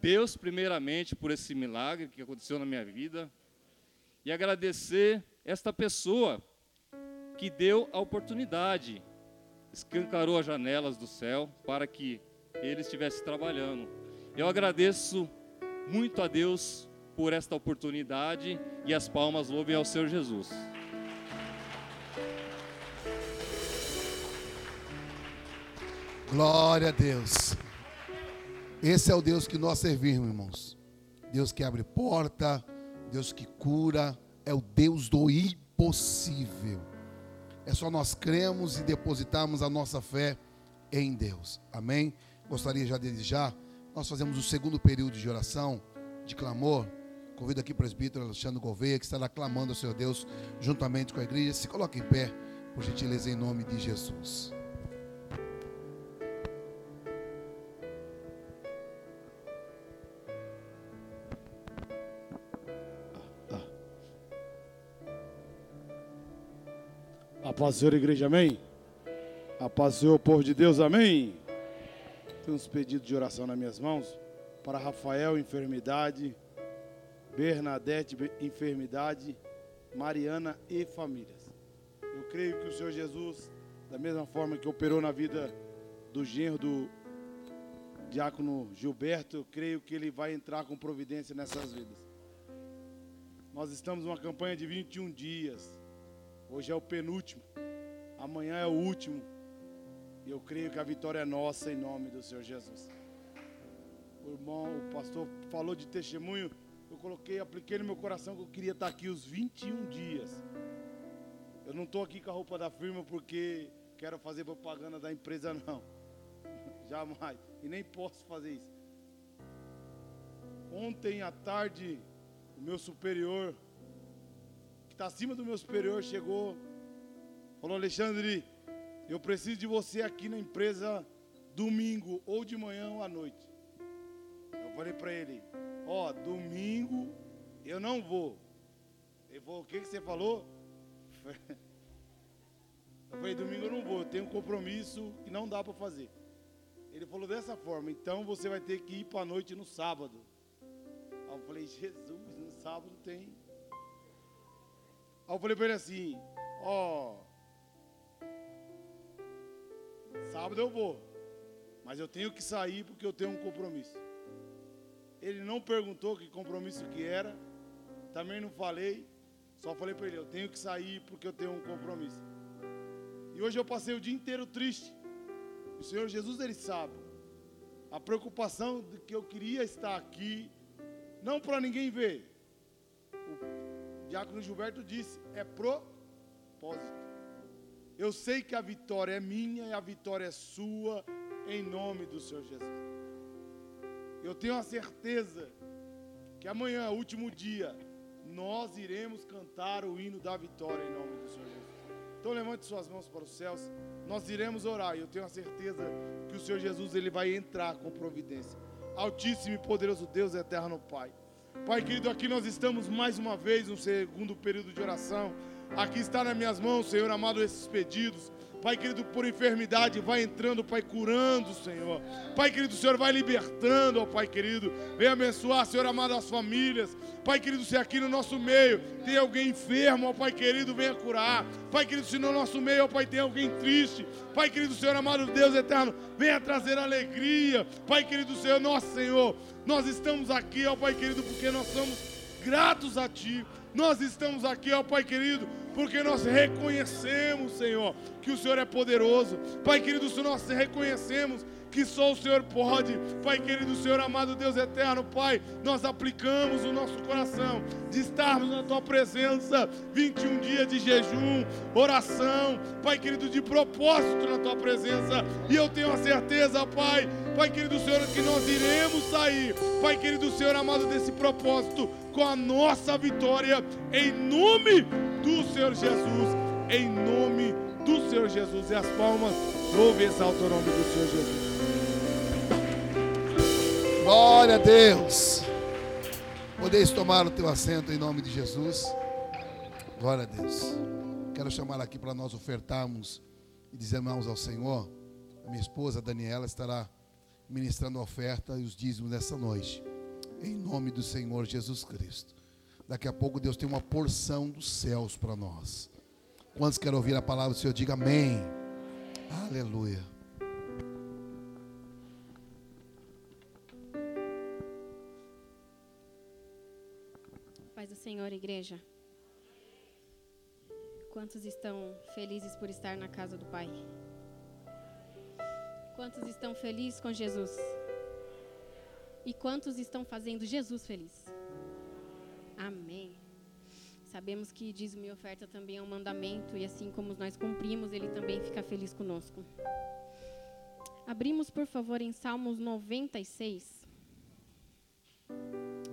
Deus primeiramente por esse milagre que aconteceu na minha vida e agradecer esta pessoa que deu a oportunidade, escancarou as janelas do céu para que ele estivesse trabalhando. Eu agradeço muito a Deus por esta oportunidade e as palmas louvem ao Senhor Jesus. Glória a Deus. Esse é o Deus que nós servimos, irmãos. Deus que abre porta, Deus que cura, é o Deus do impossível. É só nós cremos e depositarmos a nossa fé em Deus. Amém? Gostaria já desde já, nós fazemos o segundo período de oração, de clamor. Convido aqui o presbítero Alexandre Gouveia, que estará clamando ao Senhor Deus juntamente com a igreja. Se coloque em pé, por gentileza, em nome de Jesus. Paz do Senhor, igreja, amém? A paz do Senhor, povo de Deus, amém? Tem uns pedidos de oração nas minhas mãos para Rafael, enfermidade, Bernadette, be- enfermidade, Mariana e famílias. Eu creio que o Senhor Jesus, da mesma forma que operou na vida do genro do diácono Gilberto, eu creio que ele vai entrar com providência nessas vidas. Nós estamos numa campanha de 21 dias. Hoje é o penúltimo. Amanhã é o último. E eu creio que a vitória é nossa em nome do Senhor Jesus. O irmão, o pastor falou de testemunho. Eu coloquei, apliquei no meu coração que eu queria estar aqui os 21 dias. Eu não estou aqui com a roupa da firma porque quero fazer propaganda da empresa, não. [laughs] jamais. E nem posso fazer isso. Ontem à tarde, o meu superior, está acima do meu superior, chegou, falou: Alexandre, eu preciso de você aqui na empresa domingo, ou de manhã ou à noite. Eu falei para ele: Ó, domingo eu não vou. Ele falou: O que, que você falou? [laughs] Eu falei: Domingo eu não vou, eu tenho um compromisso que não dá para fazer. Ele falou dessa forma: Então você vai ter que ir para a noite no sábado. Eu falei: Jesus, no sábado tem. Aí eu falei para ele assim: Ó, sábado eu vou, mas eu tenho que sair porque eu tenho um compromisso. Ele não perguntou que compromisso que era, também não falei, só falei para ele: Eu tenho que sair porque eu tenho um compromisso. E hoje eu passei o dia inteiro triste. O Senhor Jesus, Ele sabe. A preocupação de que eu queria estar aqui, não para ninguém ver. O diácono Gilberto disse: é propósito. Eu sei que a vitória é minha e a vitória é sua, em nome do Senhor Jesus. Eu tenho a certeza que amanhã, último dia, nós iremos cantar o hino da vitória em nome do Senhor Jesus. Então levante suas mãos para os céus. Nós iremos orar e eu tenho a certeza que o Senhor Jesus ele vai entrar com providência. Altíssimo e poderoso Deus eterno Pai. Pai querido, aqui nós estamos mais uma vez no segundo período de oração. Aqui está nas minhas mãos, Senhor amado, esses pedidos. Pai querido, por enfermidade, vai entrando, Pai, curando, Senhor. Pai querido, o Senhor vai libertando, ó Pai querido. Vem abençoar, Senhor amado, as famílias. Pai querido, se aqui no nosso meio tem alguém enfermo, ó Pai querido, venha curar. Pai querido, se no nosso meio, ó Pai, tem alguém triste. Pai querido, Senhor amado, Deus eterno, venha trazer alegria. Pai querido, Senhor, nosso Senhor, nós estamos aqui, ó Pai querido, porque nós somos gratos a Ti. Nós estamos aqui, ó Pai querido, porque nós reconhecemos, Senhor, que o Senhor é poderoso. Pai querido, nós reconhecemos que só o Senhor pode, Pai querido, Senhor amado Deus eterno, Pai, nós aplicamos o nosso coração de estarmos na Tua presença, 21 dias de jejum, oração, Pai querido, de propósito na Tua presença, e eu tenho a certeza, Pai, Pai querido Senhor, que nós iremos sair, Pai querido Senhor amado, desse propósito com a nossa vitória, em nome do Senhor Jesus, em nome do Senhor Jesus. E as palmas, louve e exalta o nome do Senhor Jesus. Glória a Deus. Podeis tomar o teu assento em nome de Jesus. Glória a Deus. Quero chamar aqui para nós ofertarmos e dizermos ao Senhor. Minha esposa Daniela estará ministrando a oferta e os dízimos nessa noite. Em nome do Senhor Jesus Cristo. Daqui a pouco Deus tem uma porção dos céus para nós. Quantos querem ouvir a palavra do Senhor? Diga amém. Aleluia. Paz do Senhor, igreja. Quantos estão felizes por estar na casa do Pai? Quantos estão felizes com Jesus? E quantos estão fazendo Jesus feliz? Amém. Sabemos que dízimo e oferta também é um mandamento e assim como nós cumprimos, ele também fica feliz conosco. Abrimos, por favor, em Salmos 96,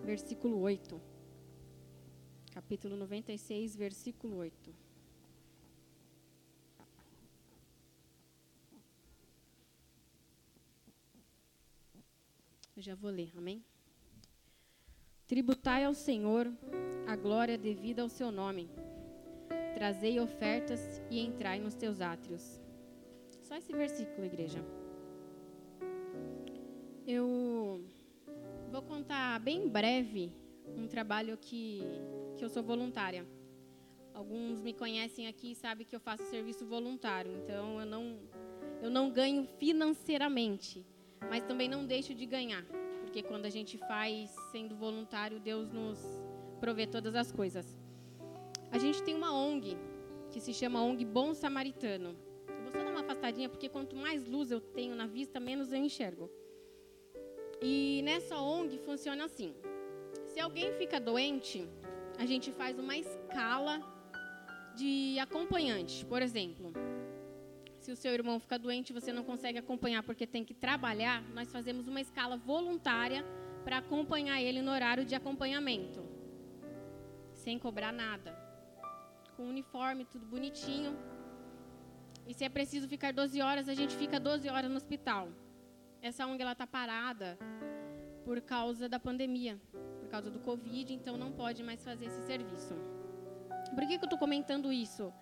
versículo 8. Capítulo 96, versículo 8. Eu já vou ler, amém? Tributai ao Senhor a glória devida ao seu nome. Trazei ofertas e entrai nos teus átrios. Só esse versículo, igreja. Eu vou contar bem breve um trabalho que, que eu sou voluntária. Alguns me conhecem aqui e sabem que eu faço serviço voluntário, então eu não, eu não ganho financeiramente, mas também não deixo de ganhar, porque quando a gente faz sendo voluntário, Deus nos provê todas as coisas. A gente tem uma ONG que se chama ONG Bom Samaritano. Eu vou só dar uma afastadinha, porque quanto mais luz eu tenho na vista, menos eu enxergo. E nessa ONG funciona assim: se alguém fica doente, a gente faz uma escala de acompanhante. Por exemplo, se o seu irmão fica doente você não consegue acompanhar porque tem que trabalhar, nós fazemos uma escala voluntária para acompanhar ele no horário de acompanhamento, sem cobrar nada, com uniforme, tudo bonitinho. E se é preciso ficar 12 horas, a gente fica 12 horas no hospital. Essa ONG ela está parada por causa da pandemia, por causa do Covid, então não pode mais fazer esse serviço. Por que, que eu estou comentando isso?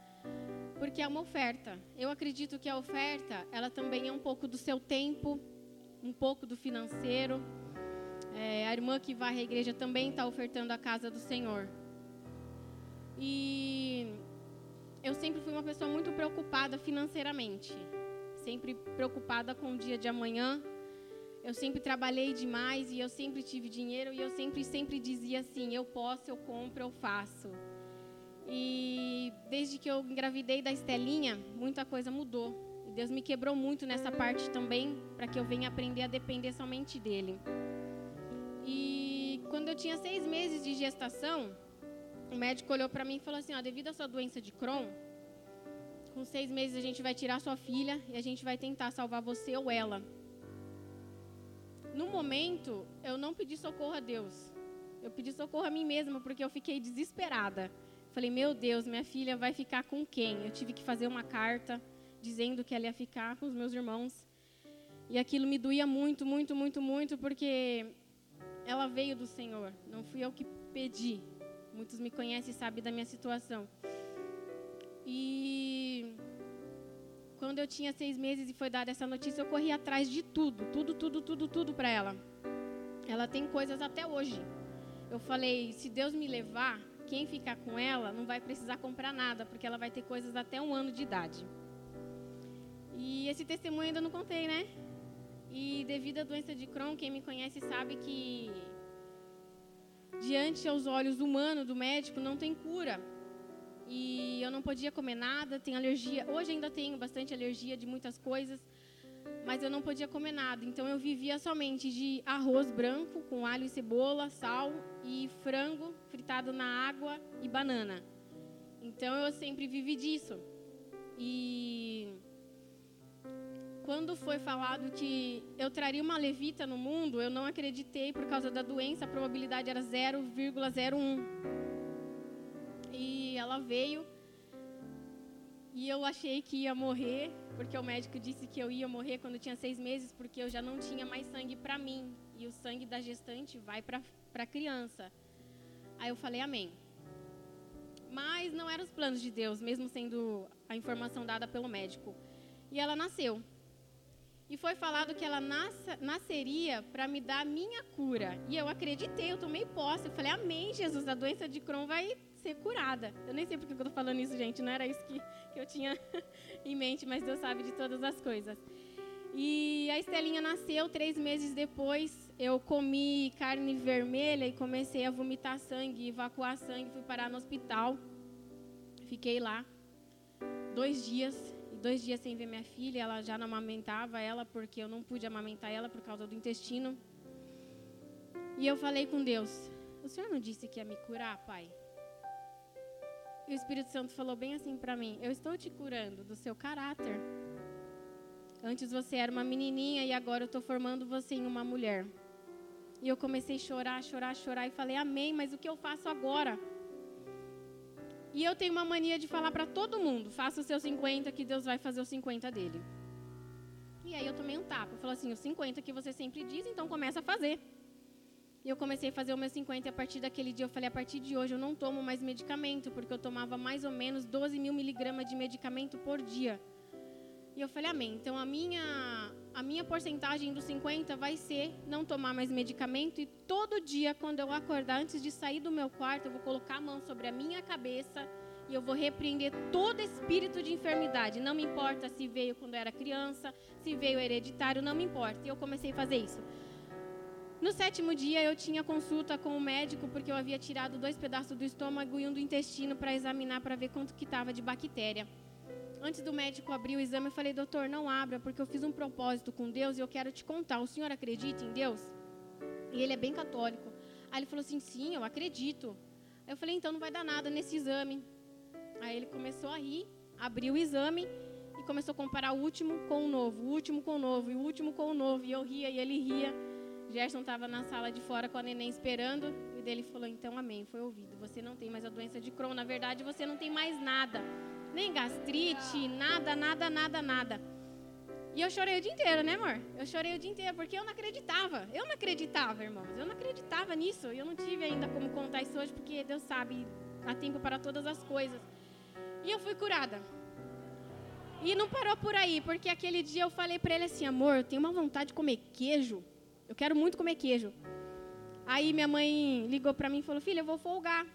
Porque é uma oferta. Eu acredito que a oferta, ela também é um pouco do seu tempo, um pouco do financeiro. É, a irmã que vai à igreja também está ofertando a casa do Senhor. E eu sempre fui uma pessoa muito preocupada financeiramente, sempre preocupada com o dia de amanhã. Eu sempre trabalhei demais e eu sempre tive dinheiro e eu sempre sempre dizia assim: eu posso, eu compro, eu faço. E desde que eu engravidei da Estelinha, muita coisa mudou. E Deus me quebrou muito nessa parte também, para que eu venha aprender a depender somente dele. E quando eu tinha seis meses de gestação, o médico olhou para mim e falou assim: ó, devido à sua doença de Crohn, com seis meses a gente vai tirar sua filha e a gente vai tentar salvar você ou ela. No momento, eu não pedi socorro a Deus. Eu pedi socorro a mim mesma porque eu fiquei desesperada. Falei, meu Deus, minha filha vai ficar com quem? Eu tive que fazer uma carta dizendo que ela ia ficar com os meus irmãos. E aquilo me doía muito, muito, muito, muito, porque ela veio do Senhor. Não fui eu que pedi. Muitos me conhecem e sabem da minha situação. E quando eu tinha seis meses e foi dada essa notícia, eu corri atrás de tudo, tudo, tudo, tudo, tudo para ela. Ela tem coisas até hoje. Eu falei, se Deus me levar, quem ficar com ela não vai precisar comprar nada, porque ela vai ter coisas até um ano de idade. E esse testemunho ainda não contei, né? E devido à doença de Crohn, quem me conhece sabe que diante aos olhos humanos do médico não tem cura. E eu não podia comer nada, tenho alergia. Hoje ainda tenho bastante alergia de muitas coisas, mas eu não podia comer nada. Então eu vivia somente de arroz branco com alho e cebola, sal e frango fritado na água e banana. Então eu sempre vivi disso. E quando foi falado que eu traria uma levita no mundo, eu não acreditei por causa da doença, a probabilidade era 0,01. E ela veio e eu achei que ia morrer, porque o médico disse que eu ia morrer quando tinha seis meses, porque eu já não tinha mais sangue para mim. E o sangue da gestante vai para a criança. Aí eu falei, amém. Mas não eram os planos de Deus, mesmo sendo a informação dada pelo médico. E ela nasceu. E foi falado que ela nasce, nasceria para me dar a minha cura. E eu acreditei, eu tomei posse. Eu falei, amém, Jesus, a doença de Crohn vai ser curada. Eu nem sei porque eu estou falando isso, gente. Não era isso que, que eu tinha [laughs] em mente, mas Deus sabe de todas as coisas. E a Estelinha nasceu três meses depois. Eu comi carne vermelha e comecei a vomitar sangue, evacuar sangue. Fui parar no hospital. Fiquei lá dois dias. Dois dias sem ver minha filha. Ela já não amamentava ela porque eu não pude amamentar ela por causa do intestino. E eu falei com Deus: O Senhor não disse que ia me curar, Pai? E o Espírito Santo falou bem assim para mim: Eu estou te curando do seu caráter. Antes você era uma menininha e agora eu estou formando você em uma mulher. E eu comecei a chorar, chorar, chorar e falei: Amém, mas o que eu faço agora? E eu tenho uma mania de falar para todo mundo: faça os seus 50, que Deus vai fazer os 50 dele. E aí eu tomei um tapa. Eu falei assim: os 50 que você sempre diz, então começa a fazer. E eu comecei a fazer o meu 50 e a partir daquele dia eu falei, a partir de hoje eu não tomo mais medicamento, porque eu tomava mais ou menos 12 mil miligramas de medicamento por dia. E eu falei, amém. Então a minha, a minha porcentagem dos 50 vai ser não tomar mais medicamento e todo dia, quando eu acordar, antes de sair do meu quarto, eu vou colocar a mão sobre a minha cabeça e eu vou repreender todo espírito de enfermidade. Não me importa se veio quando eu era criança, se veio hereditário, não me importa. E eu comecei a fazer isso. No sétimo dia, eu tinha consulta com o médico porque eu havia tirado dois pedaços do estômago e um do intestino para examinar para ver quanto que estava de bactéria. Antes do médico abrir o exame, eu falei, doutor, não abra, porque eu fiz um propósito com Deus e eu quero te contar. O senhor acredita em Deus? E ele é bem católico. Aí ele falou assim, sim, eu acredito. Eu falei, então não vai dar nada nesse exame. Aí ele começou a rir, abriu o exame e começou a comparar o último com o novo, o último com o novo, e o último com o novo. E eu ria e ele ria. Gerson estava na sala de fora com a neném esperando. E dele falou: Então, amém, foi ouvido. Você não tem mais a doença de Crohn. Na verdade, você não tem mais nada. Nem gastrite, nada, nada, nada, nada. E eu chorei o dia inteiro, né, amor? Eu chorei o dia inteiro porque eu não acreditava. Eu não acreditava, irmãos. Eu não acreditava nisso. Eu não tive ainda como contar isso hoje porque Deus sabe, há tempo para todas as coisas. E eu fui curada. E não parou por aí, porque aquele dia eu falei para ele assim: amor, eu tenho uma vontade de comer queijo. Eu quero muito comer queijo. Aí minha mãe ligou para mim e falou: filha, eu vou folgar.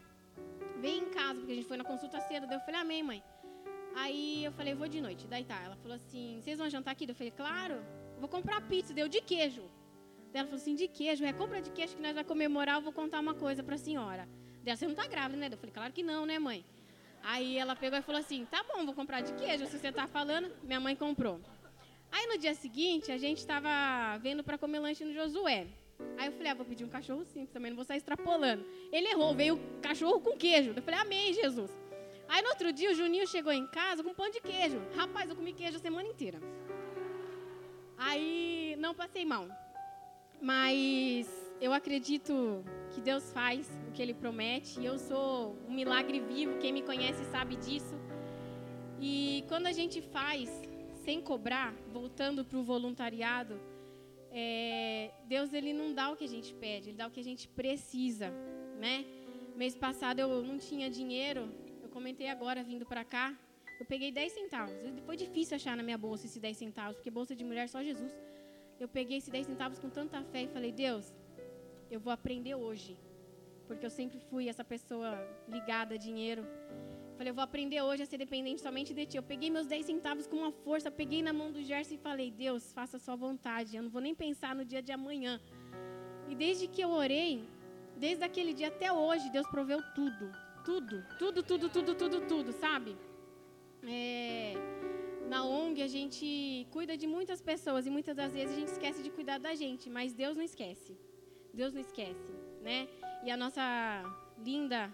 Vem em casa, porque a gente foi na consulta cedo. Daí eu falei: amém, mãe. Aí eu falei, vou de noite. Daí tá. Ela falou assim: vocês vão jantar aqui? Eu falei, claro. Vou comprar pizza. Deu de queijo. Daí ela falou assim: de queijo? É compra de queijo que nós vamos comemorar. Eu vou contar uma coisa pra senhora. Daí você não tá grávida, né? Eu falei, claro que não, né, mãe? Aí ela pegou e falou assim: tá bom, vou comprar de queijo. Se você tá falando, minha mãe comprou. Aí no dia seguinte, a gente estava vendo para comer lanche no Josué. Aí eu falei, ah, vou pedir um cachorro simples também, não vou sair extrapolando. Ele errou, veio cachorro com queijo. Eu falei, amém, Jesus. Aí no outro dia o Juninho chegou em casa com pão de queijo. Rapaz, eu comi queijo a semana inteira. Aí não passei mal. Mas eu acredito que Deus faz o que Ele promete. E eu sou um milagre vivo. Quem me conhece sabe disso. E quando a gente faz sem cobrar, voltando para o voluntariado, é, Deus ele não dá o que a gente pede, Ele dá o que a gente precisa, né? Mês passado eu não tinha dinheiro comentei agora vindo para cá. Eu peguei 10 centavos. Foi difícil achar na minha bolsa esse 10 centavos, porque bolsa de mulher só Jesus. Eu peguei esses 10 centavos com tanta fé e falei: Deus, eu vou aprender hoje. Porque eu sempre fui essa pessoa ligada a dinheiro. Falei, eu vou aprender hoje a ser dependente somente de ti. Eu peguei meus 10 centavos com uma força, peguei na mão do Gerson e falei: Deus, faça a sua vontade. Eu não vou nem pensar no dia de amanhã. E desde que eu orei, desde aquele dia até hoje, Deus proveu tudo. Tudo, tudo, tudo, tudo, tudo, tudo, sabe? É, na ONG a gente cuida de muitas pessoas e muitas das vezes a gente esquece de cuidar da gente, mas Deus não esquece. Deus não esquece, né? E a nossa linda,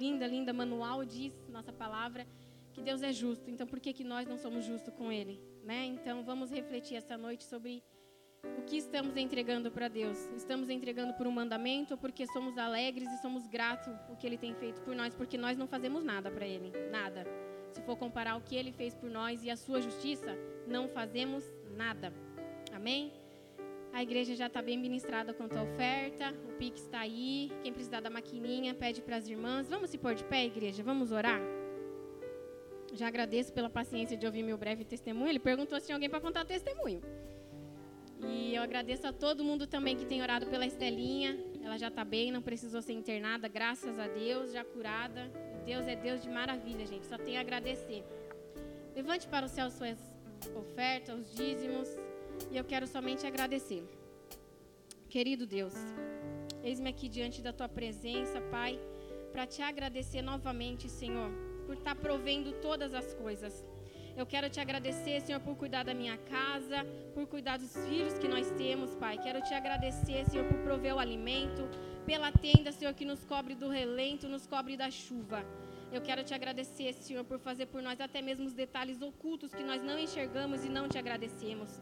linda, linda manual diz, nossa palavra, que Deus é justo. Então por que, que nós não somos justos com Ele? Né? Então vamos refletir essa noite sobre o que estamos entregando para Deus? Estamos entregando por um mandamento ou porque somos alegres e somos gratos o que Ele tem feito por nós? Porque nós não fazemos nada para Ele, nada. Se for comparar o que Ele fez por nós e a Sua justiça, não fazemos nada. Amém? A igreja já está bem ministrada quanto à oferta. O Pix está aí. Quem precisar da maquininha, pede para as irmãs. Vamos se pôr de pé, igreja? Vamos orar? Já agradeço pela paciência de ouvir meu breve testemunho. Ele perguntou se tinha alguém para contar testemunho. E eu agradeço a todo mundo também que tem orado pela Estelinha. Ela já está bem, não precisou ser internada, graças a Deus, já curada. Deus é Deus de maravilha, gente. Só tem a agradecer. Levante para o céu suas ofertas, os dízimos. E eu quero somente agradecer. Querido Deus, eis-me aqui diante da tua presença, Pai, para te agradecer novamente, Senhor, por estar tá provendo todas as coisas. Eu quero te agradecer, Senhor, por cuidar da minha casa, por cuidar dos filhos que nós temos, Pai. Quero te agradecer, Senhor, por prover o alimento, pela tenda, Senhor, que nos cobre do relento, nos cobre da chuva. Eu quero te agradecer, Senhor, por fazer por nós até mesmo os detalhes ocultos que nós não enxergamos e não te agradecemos.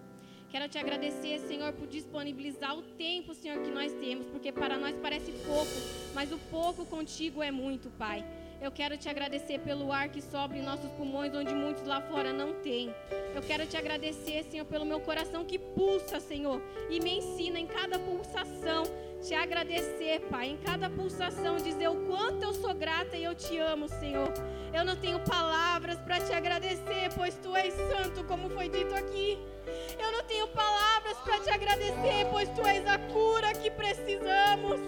Quero te agradecer, Senhor, por disponibilizar o tempo, Senhor, que nós temos, porque para nós parece pouco, mas o pouco contigo é muito, Pai. Eu quero te agradecer pelo ar que sobra em nossos pulmões, onde muitos lá fora não têm. Eu quero te agradecer, Senhor, pelo meu coração que pulsa, Senhor, e me ensina em cada pulsação te agradecer, Pai, em cada pulsação, dizer o quanto eu sou grata e eu te amo, Senhor. Eu não tenho palavras para te agradecer, pois tu és santo, como foi dito aqui. Eu não tenho palavras para te agradecer, pois tu és a cura que precisamos.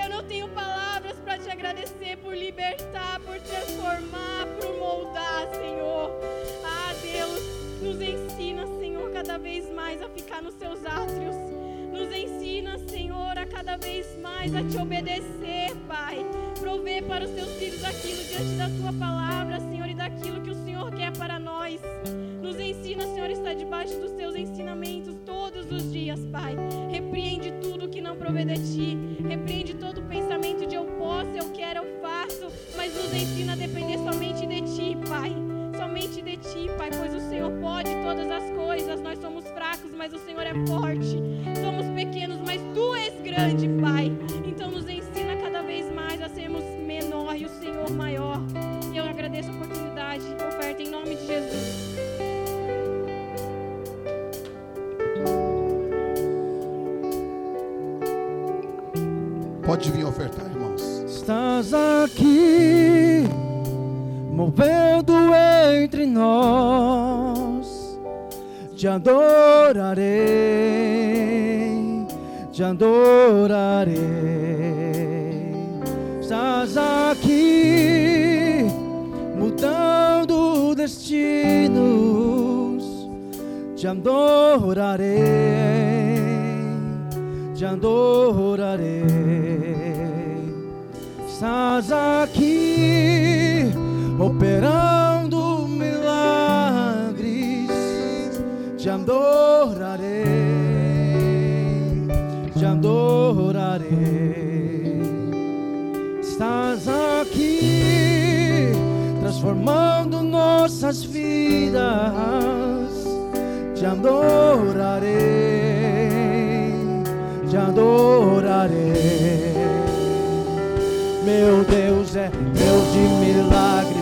Eu não tenho palavras para te agradecer por libertar, por transformar, por moldar, Senhor. Ah, Deus, nos ensina, Senhor, cada vez mais a ficar nos seus átrios. Nos ensina, Senhor, a cada vez mais a te obedecer, Pai. Prover para os teus filhos aquilo diante da tua palavra, Senhor, e daquilo que o Senhor quer para nós. Nos ensina, Senhor, a estar debaixo dos teus ensinamentos todos os dias, Pai. Repreende tudo que não provê de ti. Repreende todo pensamento de eu posso, eu quero, eu faço. Mas nos ensina a depender somente de ti, Pai. Somente de ti, Pai, pois o Senhor pode todas as coisas. Nós somos fracos, mas o Senhor é forte. Somos pequenos, mas tu és grande, Pai. Então nos ensina cada vez mais a sermos menor e o Senhor maior. Eu agradeço a oportunidade. Oferta em nome de Jesus. Pode vir ofertar, irmãos. Estás aqui, movendo entre nós. Te adorarei, te adorarei. Estás aqui, mudando destinos. Te adorarei, te adorarei. Estás aqui operando milagres, te adorarei, te adorarei. Estás aqui transformando nossas vidas, te adorarei, te adorarei. Meu Deus é Deus de milagres,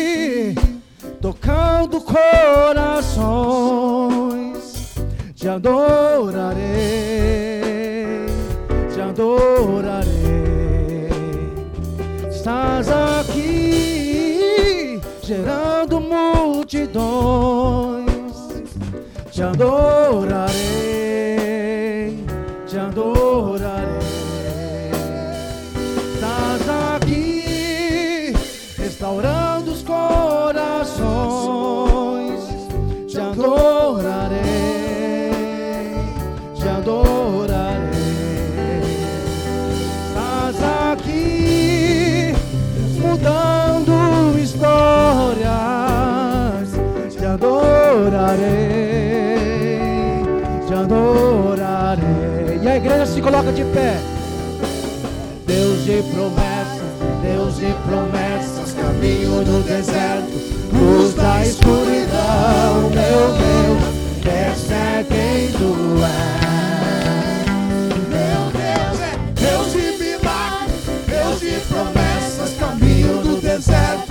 tocando corações, te adorarei, te adorarei. Estás aqui gerando multidões, te adorarei, te adorarei. Se coloca de pé. Deus de promessas, Deus de promessas, caminho no deserto, luz da escuridão, meu Deus, esse é quem tu. Meu Deus é Deus de milagres, Deus de promessas, caminho no deserto,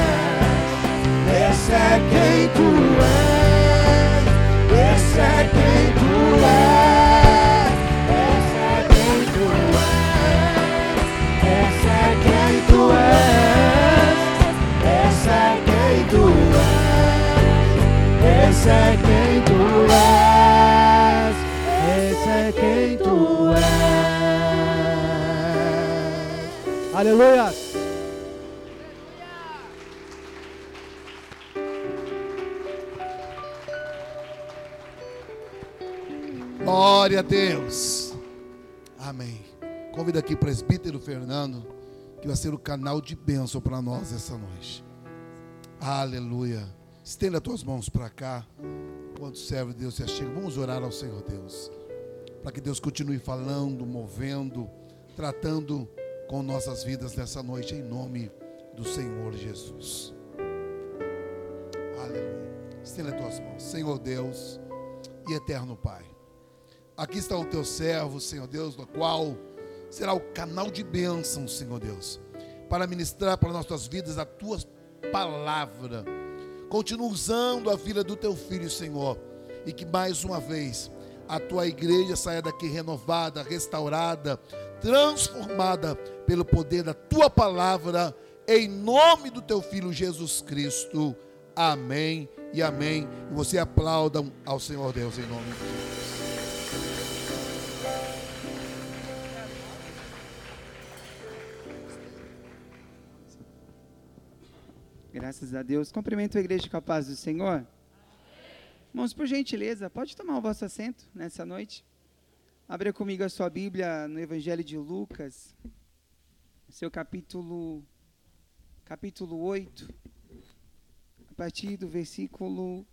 Esse é quem tu és, esse é quem tu és, esse é quem tu és, esse é quem tu és, esse é quem tu és, esse é quem tu és, esse é quem tu és. Aleluia. Glória a Deus. Amém. Convido aqui o presbítero Fernando, que vai ser o canal de bênção para nós essa noite. Aleluia. Estenda as tuas mãos para cá. Quando o servo de Deus se chega, vamos orar ao Senhor Deus. Para que Deus continue falando, movendo, tratando com nossas vidas nessa noite, em nome do Senhor Jesus. Aleluia. Estenda as tuas mãos. Senhor Deus e eterno Pai. Aqui está o teu servo, Senhor Deus, no qual será o canal de bênção, Senhor Deus, para ministrar para nossas vidas a tua palavra. Continua usando a vida do teu filho, Senhor, e que mais uma vez a tua igreja saia daqui renovada, restaurada, transformada pelo poder da tua palavra, em nome do teu filho Jesus Cristo. Amém e amém. E você aplauda ao Senhor Deus em nome de Jesus. Graças a Deus. Cumprimento a igreja com a paz do Senhor. Irmãos, por gentileza, pode tomar o vosso assento nessa noite. Abra comigo a sua Bíblia no Evangelho de Lucas, seu capítulo, capítulo 8, a partir do versículo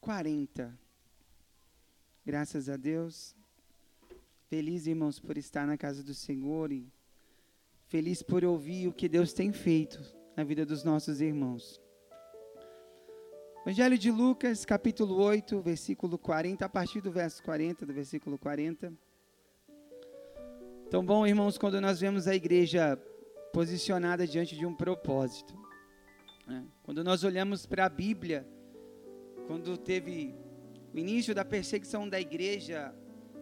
40. Graças a Deus. Feliz, irmãos, por estar na casa do Senhor e feliz por ouvir o que Deus tem feito na vida dos nossos irmãos. Evangelho de Lucas, capítulo 8, versículo 40, a partir do verso 40, do versículo 40. Então, bom, irmãos, quando nós vemos a igreja posicionada diante de um propósito, né? quando nós olhamos para a Bíblia, quando teve o início da perseguição da igreja,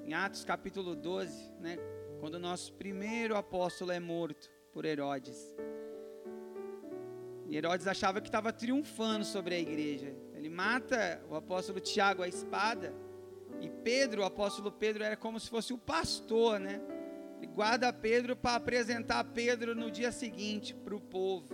em Atos capítulo 12, né? Quando o nosso primeiro apóstolo é morto por Herodes. E Herodes achava que estava triunfando sobre a igreja. Ele mata o apóstolo Tiago à espada. E Pedro, o apóstolo Pedro, era como se fosse o pastor, né? Ele guarda Pedro para apresentar Pedro no dia seguinte para o povo.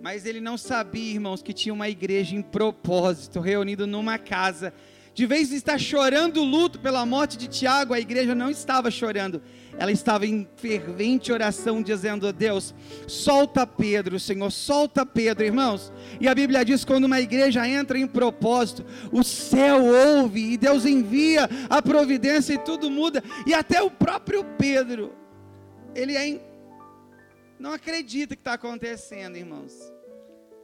Mas ele não sabia, irmãos, que tinha uma igreja em propósito, reunido numa casa. De vez em estar chorando o luto pela morte de Tiago, a igreja não estava chorando ela estava em fervente oração, dizendo: Deus, solta Pedro, Senhor, solta Pedro, irmãos. E a Bíblia diz: quando uma igreja entra em propósito, o céu ouve e Deus envia a providência e tudo muda. E até o próprio Pedro, ele é não acredita que está acontecendo, irmãos.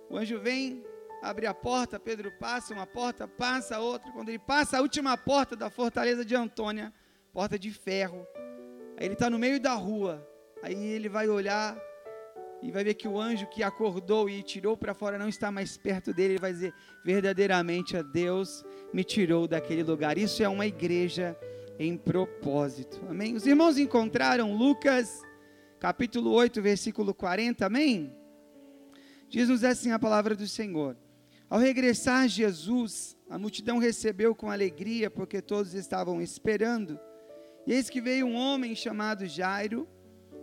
O anjo vem, abre a porta, Pedro passa, uma porta passa, outra. Quando ele passa a última porta da fortaleza de Antônia, porta de ferro, Aí ele está no meio da rua. Aí ele vai olhar e vai ver que o anjo que acordou e tirou para fora não está mais perto dele. Ele vai dizer: verdadeiramente a Deus me tirou daquele lugar. Isso é uma igreja em propósito. Amém? Os irmãos encontraram Lucas capítulo 8, versículo 40. Amém? Diz-nos assim a palavra do Senhor. Ao regressar Jesus, a multidão recebeu com alegria, porque todos estavam esperando. E eis que veio um homem chamado Jairo,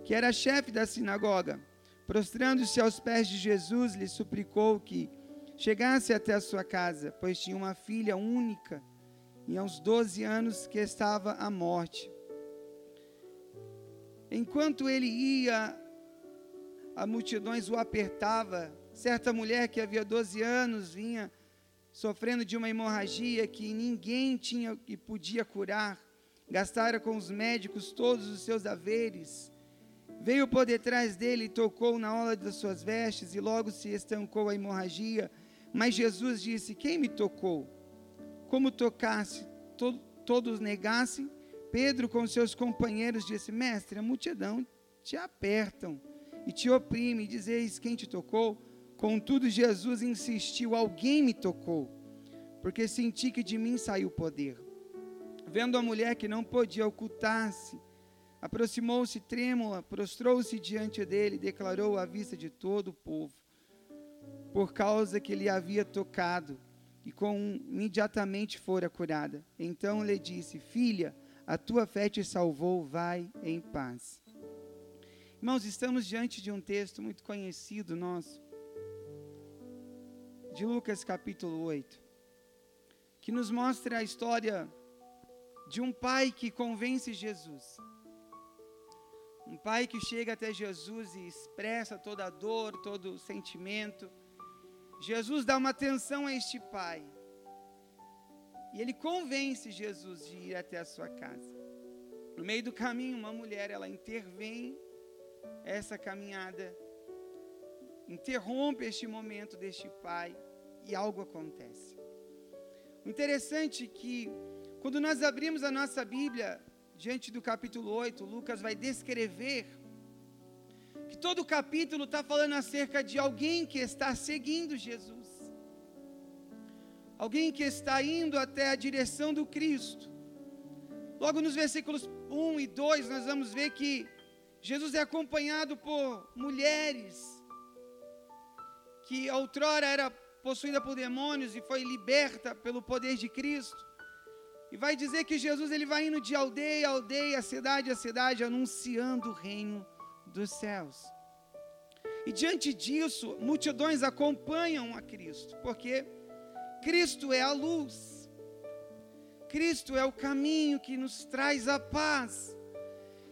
que era chefe da sinagoga. Prostrando-se aos pés de Jesus, lhe suplicou que chegasse até a sua casa, pois tinha uma filha única, e uns 12 anos que estava à morte. Enquanto ele ia, a multidões o apertava. Certa mulher que havia 12 anos vinha sofrendo de uma hemorragia que ninguém tinha e podia curar gastara com os médicos todos os seus haveres. Veio por detrás dele e tocou na ola das suas vestes, e logo se estancou a hemorragia. Mas Jesus disse: Quem me tocou? Como tocasse, to todos negassem. Pedro, com seus companheiros, disse: Mestre, a multidão te apertam e te oprime, dizeis quem te tocou. Contudo, Jesus insistiu: Alguém me tocou, porque senti que de mim saiu poder. Vendo a mulher que não podia ocultar-se, aproximou-se trêmula, prostrou-se diante dele declarou à vista de todo o povo, por causa que lhe havia tocado, e com imediatamente fora curada. Então lhe disse: Filha, a tua fé te salvou, vai em paz. Irmãos, estamos diante de um texto muito conhecido nosso, de Lucas capítulo 8, que nos mostra a história de um pai que convence Jesus. Um pai que chega até Jesus e expressa toda a dor, todo o sentimento. Jesus dá uma atenção a este pai. E ele convence Jesus de ir até a sua casa. No meio do caminho, uma mulher, ela intervém essa caminhada, interrompe este momento deste pai e algo acontece. O interessante é que quando nós abrimos a nossa Bíblia, diante do capítulo 8, Lucas vai descrever que todo o capítulo está falando acerca de alguém que está seguindo Jesus, alguém que está indo até a direção do Cristo. Logo nos versículos 1 e 2, nós vamos ver que Jesus é acompanhado por mulheres que outrora era possuída por demônios e foi liberta pelo poder de Cristo. E vai dizer que Jesus ele vai indo de aldeia a aldeia, cidade a cidade, anunciando o reino dos céus. E diante disso, multidões acompanham a Cristo, porque Cristo é a luz. Cristo é o caminho que nos traz a paz.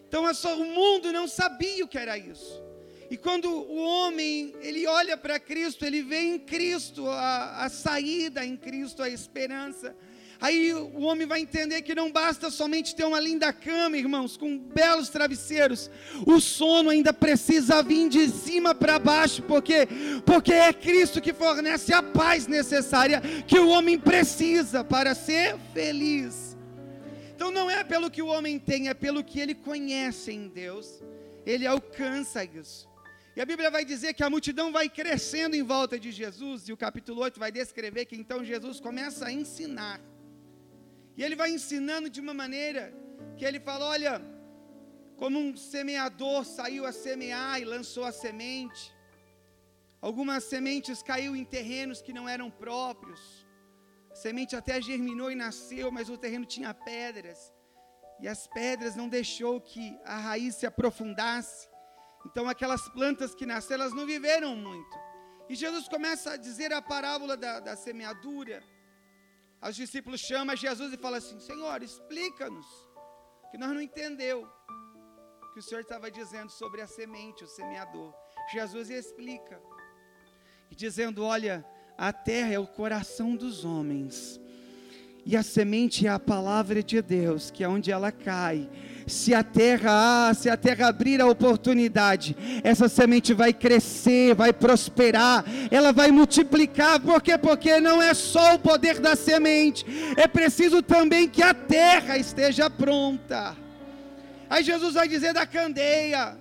Então só, o mundo não sabia o que era isso. E quando o homem ele olha para Cristo, ele vê em Cristo a, a saída, em Cristo a esperança. Aí o homem vai entender que não basta somente ter uma linda cama, irmãos, com belos travesseiros. O sono ainda precisa vir de cima para baixo, porque porque é Cristo que fornece a paz necessária que o homem precisa para ser feliz. Então não é pelo que o homem tem, é pelo que ele conhece em Deus. Ele alcança isso. E a Bíblia vai dizer que a multidão vai crescendo em volta de Jesus, e o capítulo 8 vai descrever que então Jesus começa a ensinar. E ele vai ensinando de uma maneira que ele fala: olha, como um semeador saiu a semear e lançou a semente, algumas sementes caiu em terrenos que não eram próprios, a semente até germinou e nasceu, mas o terreno tinha pedras. E as pedras não deixou que a raiz se aprofundasse. Então aquelas plantas que nasceram, elas não viveram muito. E Jesus começa a dizer a parábola da, da semeadura. Os discípulos chamam Jesus e falam assim: Senhor, explica-nos. Que nós não entendeu o que o Senhor estava dizendo sobre a semente, o semeador. Jesus explica. E dizendo: Olha, a terra é o coração dos homens. E a semente é a palavra de Deus, que é onde ela cai. Se a terra, ah, se a terra abrir a oportunidade, essa semente vai crescer, vai prosperar, ela vai multiplicar. Por quê? Porque não é só o poder da semente, é preciso também que a terra esteja pronta. Aí Jesus vai dizer da candeia.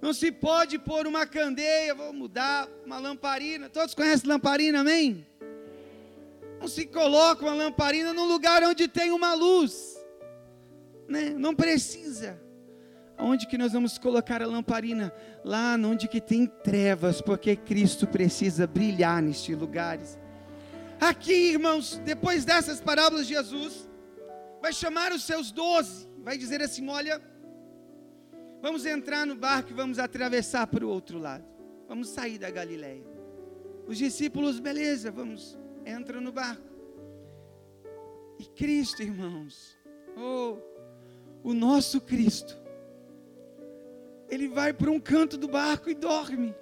Não se pode pôr uma candeia, vou mudar uma lamparina. Todos conhecem lamparina, amém? Não se coloca uma lamparina num lugar onde tem uma luz. Né? Não precisa. Onde que nós vamos colocar a lamparina? Lá onde que tem trevas, porque Cristo precisa brilhar nestes lugares. Aqui, irmãos, depois dessas parábolas, Jesus vai chamar os seus doze, vai dizer assim: olha, Vamos entrar no barco e vamos atravessar para o outro lado. Vamos sair da Galileia. Os discípulos, beleza, vamos, entram no barco. E Cristo, irmãos, oh, o nosso Cristo, ele vai para um canto do barco e dorme.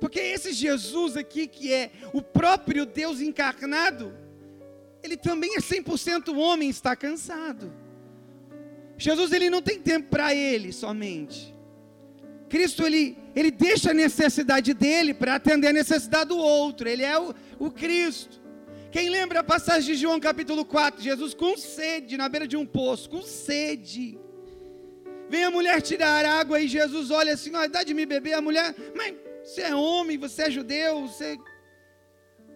Porque esse Jesus aqui, que é o próprio Deus encarnado, ele também é 100% homem, está cansado. Jesus ele não tem tempo para ele somente. Cristo ele, ele deixa a necessidade dele para atender a necessidade do outro. Ele é o, o Cristo. Quem lembra a passagem de João capítulo 4? Jesus com sede na beira de um poço, com sede. Vem a mulher tirar água e Jesus olha assim: ó, dá de me beber. A mulher, mas você é homem, você é judeu, você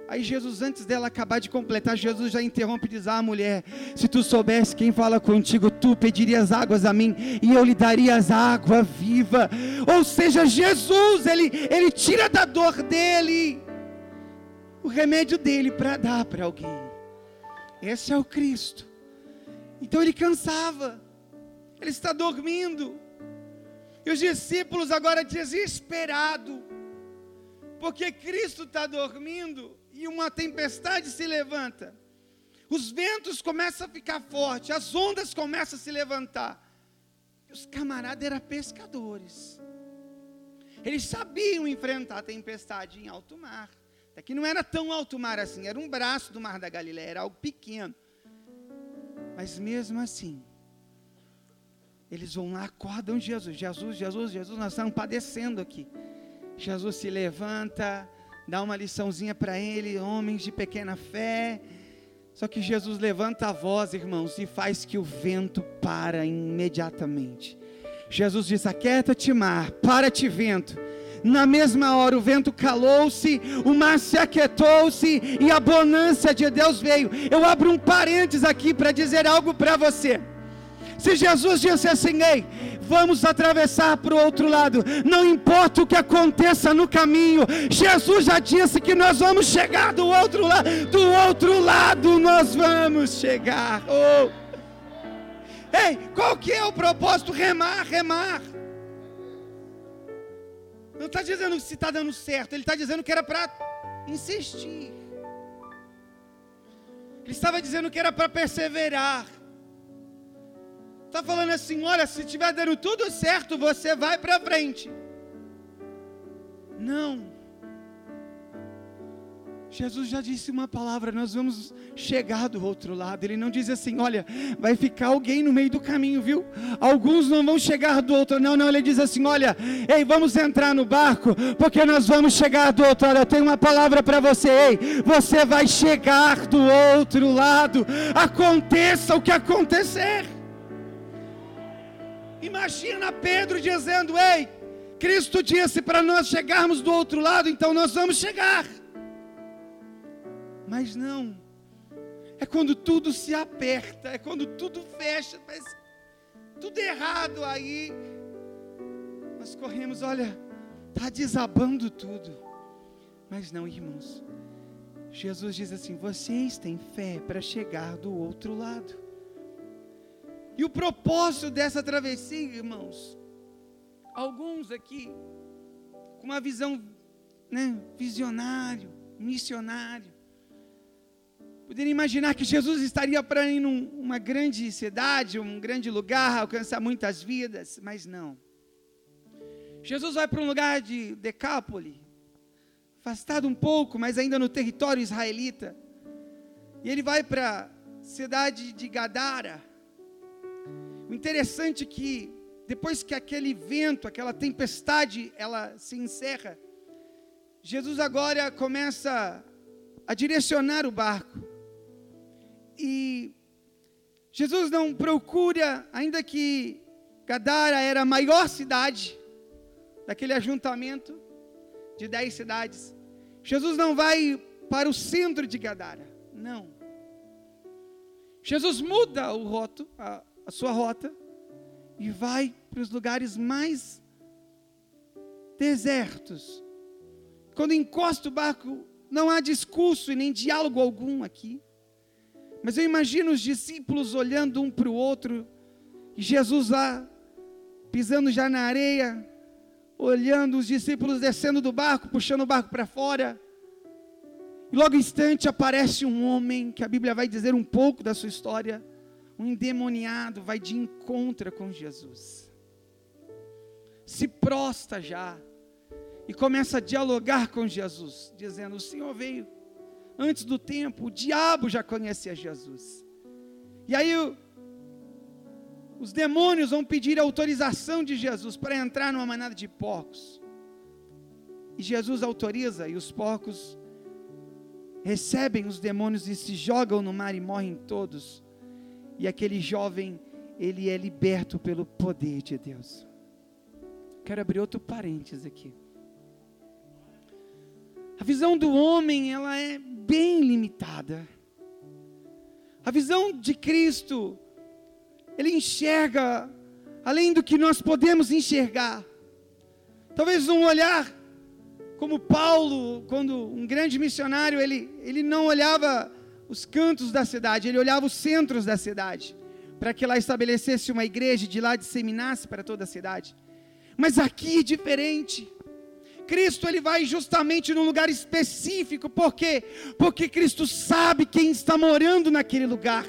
Aí Jesus, antes dela acabar de completar, Jesus já interrompe e diz: Ah, mulher, se tu soubesse quem fala contigo, tu pedirias águas a mim e eu lhe darias água viva. Ou seja, Jesus, ele, ele tira da dor dele o remédio dele para dar para alguém. Esse é o Cristo. Então ele cansava, ele está dormindo. E os discípulos agora desesperados, porque Cristo está dormindo e uma tempestade se levanta. Os ventos começam a ficar fortes, as ondas começam a se levantar. Os camaradas eram pescadores. Eles sabiam enfrentar a tempestade em alto mar. Até que não era tão alto mar assim, era um braço do mar da Galileia, era algo pequeno. Mas mesmo assim, eles vão lá, acordam Jesus, Jesus, Jesus, Jesus, nós estamos padecendo aqui. Jesus se levanta, dá uma liçãozinha para ele, homens de pequena fé. Só que Jesus levanta a voz, irmãos, e faz que o vento para imediatamente. Jesus disse: Aquieta-te, mar, para-te, vento. Na mesma hora o vento calou-se, o mar se aquietou-se e a bonança de Deus veio. Eu abro um parênteses aqui para dizer algo para você. Se Jesus disse assim, ei, vamos atravessar para o outro lado, não importa o que aconteça no caminho, Jesus já disse que nós vamos chegar do outro lado, do outro lado nós vamos chegar. Oh. Ei, qual que é o propósito? Remar, remar. Não está dizendo se está dando certo, ele está dizendo que era para insistir. Ele estava dizendo que era para perseverar. Está falando assim: olha, se estiver dando tudo certo, você vai para frente. Não. Jesus já disse uma palavra, nós vamos chegar do outro lado. Ele não diz assim, olha, vai ficar alguém no meio do caminho, viu? Alguns não vão chegar do outro. Não, não, ele diz assim, olha, ei, vamos entrar no barco, porque nós vamos chegar do outro lado. Eu tenho uma palavra para você, ei, você vai chegar do outro lado. Aconteça o que acontecer. Imagina Pedro dizendo, ei, Cristo disse para nós chegarmos do outro lado, então nós vamos chegar. Mas não. É quando tudo se aperta, é quando tudo fecha, faz tudo errado aí. Nós corremos, olha, está desabando tudo. Mas não, irmãos. Jesus diz assim: vocês têm fé para chegar do outro lado. E o propósito dessa travessia, irmãos, alguns aqui com uma visão, né, visionário, missionário, Poderia imaginar que Jesus estaria para ir numa grande cidade, um grande lugar, alcançar muitas vidas, mas não. Jesus vai para um lugar de Decápole, afastado um pouco, mas ainda no território israelita. E ele vai para a cidade de Gadara. O interessante é que depois que aquele vento, aquela tempestade, ela se encerra, Jesus agora começa a direcionar o barco. E Jesus não procura, ainda que Gadara era a maior cidade daquele ajuntamento de dez cidades. Jesus não vai para o centro de Gadara, não. Jesus muda o roto, a, a sua rota e vai para os lugares mais desertos. Quando encosta o barco, não há discurso e nem diálogo algum aqui. Mas eu imagino os discípulos olhando um para o outro, e Jesus lá, pisando já na areia, olhando os discípulos descendo do barco, puxando o barco para fora. E logo instante aparece um homem, que a Bíblia vai dizer um pouco da sua história, um endemoniado, vai de encontro com Jesus. Se prosta já e começa a dialogar com Jesus, dizendo: O Senhor veio antes do tempo, o diabo já conhecia Jesus. E aí os demônios vão pedir autorização de Jesus para entrar numa manada de porcos. E Jesus autoriza, e os porcos recebem os demônios e se jogam no mar e morrem todos. E aquele jovem, ele é liberto pelo poder de Deus. Quero abrir outro parênteses aqui. A visão do homem, ela é bem limitada. A visão de Cristo, ele enxerga além do que nós podemos enxergar. Talvez um olhar como Paulo, quando um grande missionário, ele, ele não olhava os cantos da cidade, ele olhava os centros da cidade, para que lá estabelecesse uma igreja e de lá disseminasse para toda a cidade. Mas aqui é diferente. Cristo ele vai justamente num lugar específico, por quê? Porque Cristo sabe quem está morando naquele lugar.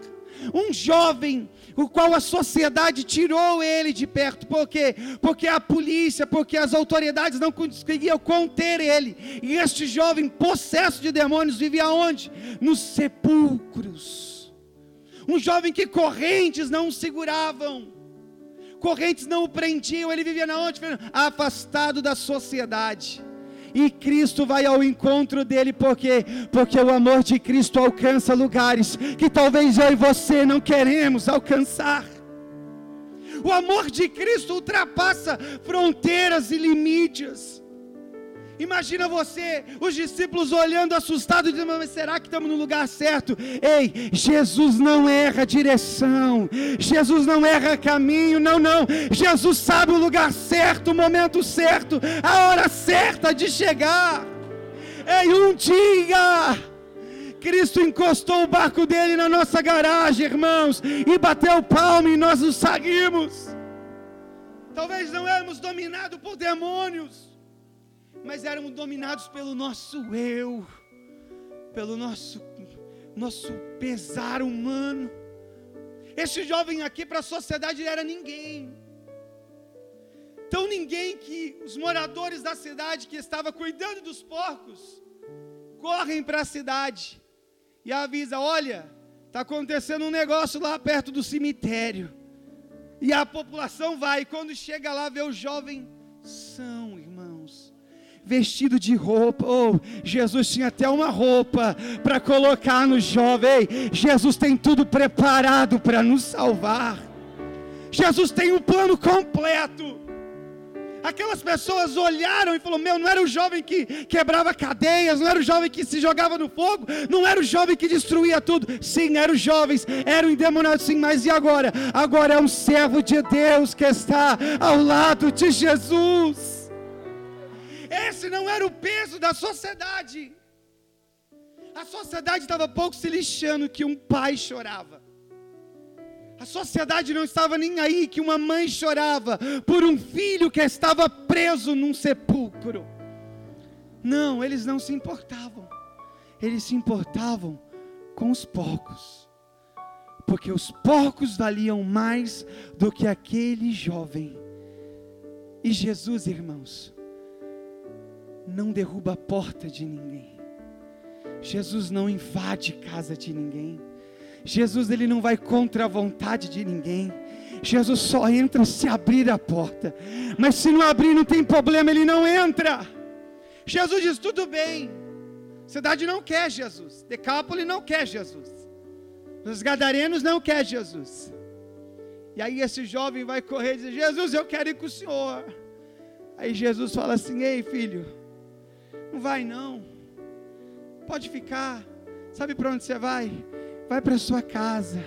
Um jovem, o qual a sociedade tirou ele de perto, por quê? Porque a polícia, porque as autoridades não conseguiam conter ele. E este jovem, possesso de demônios, vivia onde? Nos sepulcros. Um jovem que correntes não seguravam correntes não o prendiam, ele vivia na onde? Afastado da sociedade. E Cristo vai ao encontro dele, porque porque o amor de Cristo alcança lugares que talvez eu e você não queremos alcançar. O amor de Cristo ultrapassa fronteiras e limites. Imagina você, os discípulos olhando assustados, dizendo: Mas será que estamos no lugar certo? Ei, Jesus não erra direção, Jesus não erra caminho, não, não. Jesus sabe o lugar certo, o momento certo, a hora certa de chegar. Ei, um dia, Cristo encostou o barco dele na nossa garagem, irmãos, e bateu palma e nós nos saímos. Talvez não éramos dominados por demônios mas éramos dominados pelo nosso eu, pelo nosso, nosso pesar humano. Este jovem aqui para a sociedade era ninguém. Tão ninguém que os moradores da cidade que estava cuidando dos porcos correm para a cidade e avisa: olha, está acontecendo um negócio lá perto do cemitério. E a população vai, e quando chega lá, vê o jovem são, irmãos vestido de roupa. Oh, Jesus tinha até uma roupa para colocar no jovem. Jesus tem tudo preparado para nos salvar. Jesus tem um plano completo. Aquelas pessoas olharam e falaram: Meu, não era o jovem que quebrava cadeias, não era o jovem que se jogava no fogo, não era o jovem que destruía tudo. Sim, eram jovens, eram endemoniados, sim, mas e agora? Agora é um servo de Deus que está ao lado de Jesus. Esse não era o peso da sociedade. A sociedade estava pouco se lixando que um pai chorava. A sociedade não estava nem aí que uma mãe chorava por um filho que estava preso num sepulcro. Não, eles não se importavam. Eles se importavam com os porcos. Porque os porcos valiam mais do que aquele jovem. E Jesus, irmãos, não derruba a porta de ninguém. Jesus não invade casa de ninguém. Jesus ele não vai contra a vontade de ninguém. Jesus só entra se abrir a porta. Mas se não abrir não tem problema, ele não entra. Jesus diz: "Tudo bem". cidade não quer Jesus. Decápolis não quer Jesus. Os gadarenos não quer Jesus. E aí esse jovem vai correr e dizer: "Jesus, eu quero ir com o Senhor". Aí Jesus fala assim: "Ei, filho, não vai não. Pode ficar. Sabe para onde você vai? Vai para sua casa.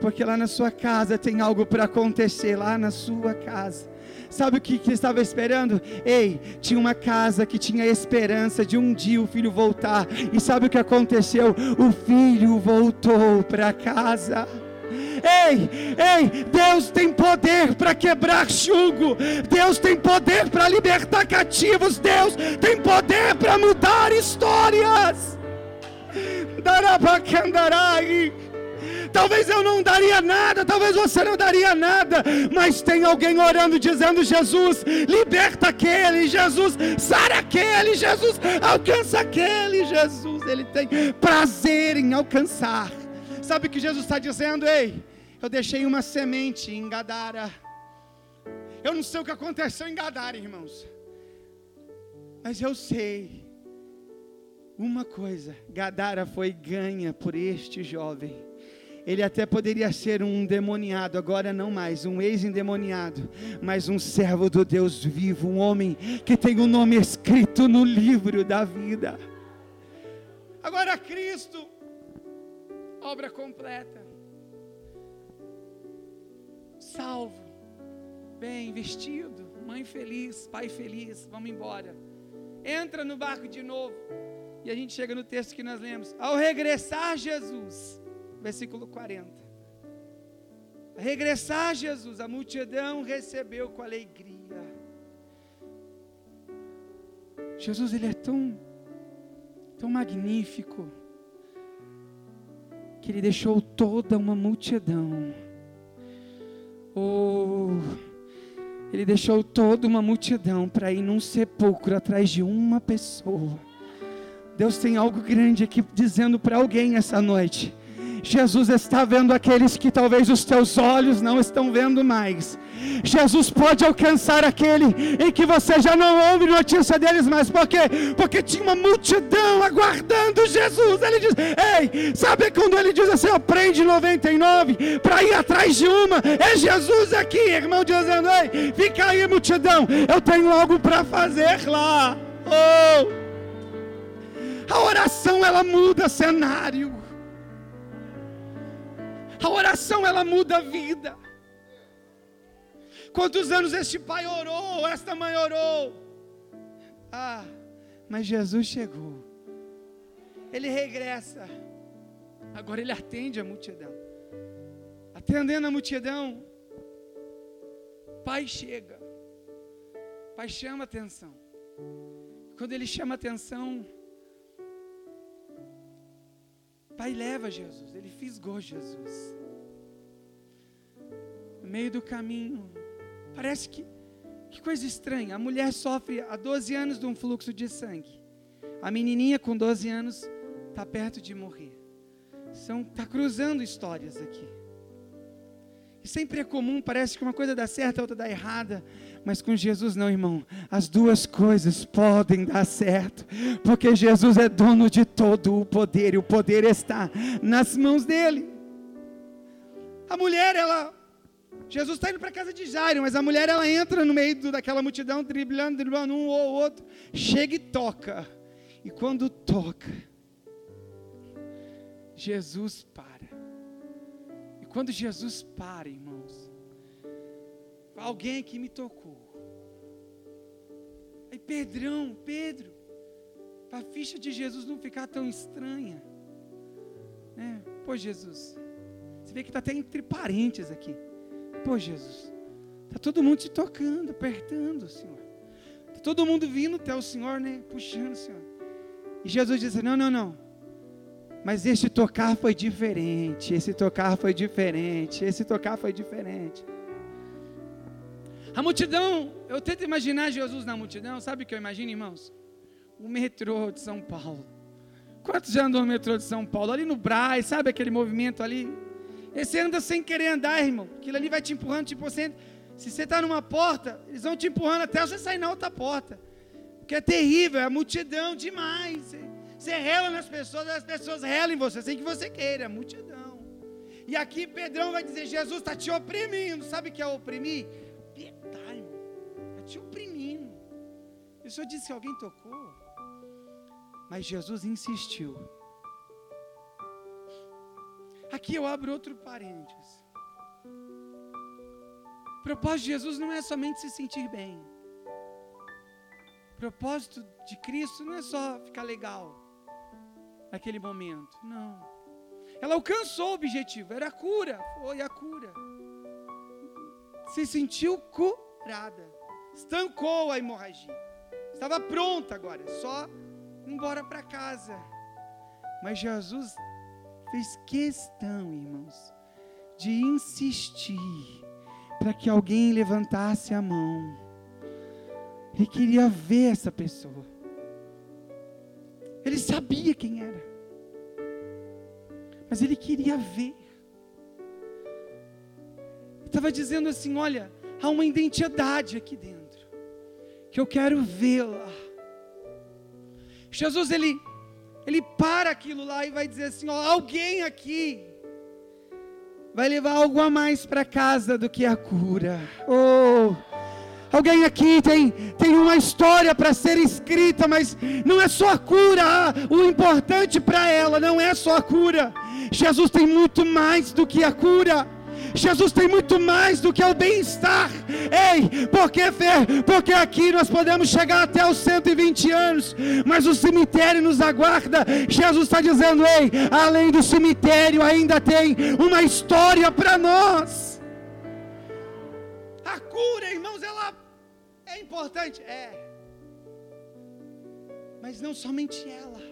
Porque lá na sua casa tem algo para acontecer lá na sua casa. Sabe o que, que estava esperando? Ei, tinha uma casa que tinha esperança de um dia o filho voltar. E sabe o que aconteceu? O filho voltou para casa. Ei, ei, Deus tem poder para quebrar jugo. Deus tem poder para libertar cativos. Deus tem poder para mudar histórias. Darabacandarai. Talvez eu não daria nada, talvez você não daria nada, mas tem alguém orando dizendo: Jesus, liberta aquele, Jesus, sara aquele, Jesus, alcança aquele, Jesus, ele tem prazer em alcançar. Sabe o que Jesus está dizendo? Ei, eu deixei uma semente em Gadara. Eu não sei o que aconteceu em Gadara, irmãos. Mas eu sei uma coisa: Gadara foi ganha por este jovem. Ele até poderia ser um demoniado, agora não mais, um ex-endemoniado, mas um servo do Deus vivo, um homem que tem o um nome escrito no livro da vida. Agora Cristo obra completa. Salvo, bem vestido, mãe feliz, pai feliz, vamos embora. Entra no barco de novo. E a gente chega no texto que nós lemos. Ao regressar Jesus, versículo 40. Ao regressar Jesus, a multidão recebeu com alegria. Jesus, ele é tão, tão magnífico que ele deixou toda uma multidão. Oh, ele deixou toda uma multidão para ir num sepulcro atrás de uma pessoa. Deus tem algo grande aqui dizendo para alguém essa noite. Jesus está vendo aqueles que talvez os teus olhos não estão vendo mais. Jesus pode alcançar aquele em que você já não ouve notícia deles mais. Por quê? Porque tinha uma multidão aguardando Jesus. Ele diz: Ei, sabe quando ele diz assim: Aprende 99 para ir atrás de uma? É Jesus aqui, irmão, dizendo: Ei, fica aí, multidão. Eu tenho algo para fazer lá. Oh! A oração ela muda cenário. A oração ela muda a vida. Quantos anos este pai orou, esta mãe orou? Ah, mas Jesus chegou. Ele regressa. Agora ele atende a multidão. Atendendo a multidão, pai chega. Pai chama atenção. Quando ele chama atenção, Pai leva Jesus, ele fisgou Jesus. No meio do caminho, parece que, que coisa estranha. A mulher sofre há 12 anos de um fluxo de sangue. A menininha com 12 anos está perto de morrer. São, está cruzando histórias aqui. E sempre é comum, parece que uma coisa dá certo, a outra dá errada. Mas com Jesus não, irmão. As duas coisas podem dar certo, porque Jesus é dono de todo o poder e o poder está nas mãos dele. A mulher, ela Jesus está indo para a casa de Jairo, mas a mulher ela entra no meio do, daquela multidão, driblando, driblando um ou outro, chega e toca. E quando toca, Jesus para. E quando Jesus para, irmãos, alguém que me tocou. Aí Pedrão, Pedro, para a ficha de Jesus não ficar tão estranha. Né? Pô, Jesus, você vê que está até entre parentes aqui. Pô, Jesus, está todo mundo te tocando, apertando, Senhor. Está todo mundo vindo até o Senhor, né? Puxando, Senhor. E Jesus disse: Não, não, não. Mas este tocar foi diferente. Esse tocar foi diferente. Esse tocar foi diferente. A multidão, eu tento imaginar Jesus na multidão, sabe o que eu imagino, irmãos? O metrô de São Paulo. Quantos já andam no metrô de São Paulo? Ali no Braz, sabe aquele movimento ali? E você anda sem querer andar, irmão. Aquilo ali vai te empurrando, tipo, você, se você está numa porta, eles vão te empurrando até você sair na outra porta. Porque é terrível, é a multidão demais. Você, rela nas pessoas, as pessoas relam em você, sem que você queira, é multidão. E aqui Pedrão vai dizer: Jesus está te oprimindo. Sabe o que é oprimir? Te oprimindo. E o Senhor disse que alguém tocou. Mas Jesus insistiu. Aqui eu abro outro parênteses. O propósito de Jesus não é somente se sentir bem. O propósito de Cristo não é só ficar legal naquele momento. Não. Ela alcançou o objetivo, era a cura, foi a cura. Se sentiu curada estancou a hemorragia. Estava pronta agora, só embora para casa. Mas Jesus fez questão, irmãos, de insistir para que alguém levantasse a mão. Ele queria ver essa pessoa. Ele sabia quem era. Mas ele queria ver. Estava dizendo assim: olha, há uma identidade aqui dentro que eu quero vê-la. Jesus ele ele para aquilo lá e vai dizer assim, ó, alguém aqui vai levar algo a mais para casa do que a cura. Oh, Alguém aqui tem, tem uma história para ser escrita, mas não é só a cura. O importante para ela não é só a cura. Jesus tem muito mais do que a cura. Jesus tem muito mais do que o bem-estar. Ei, por que fé? Porque aqui nós podemos chegar até os 120 anos, mas o cemitério nos aguarda. Jesus está dizendo: ei, além do cemitério, ainda tem uma história para nós. A cura, irmãos, ela é importante? É. Mas não somente ela.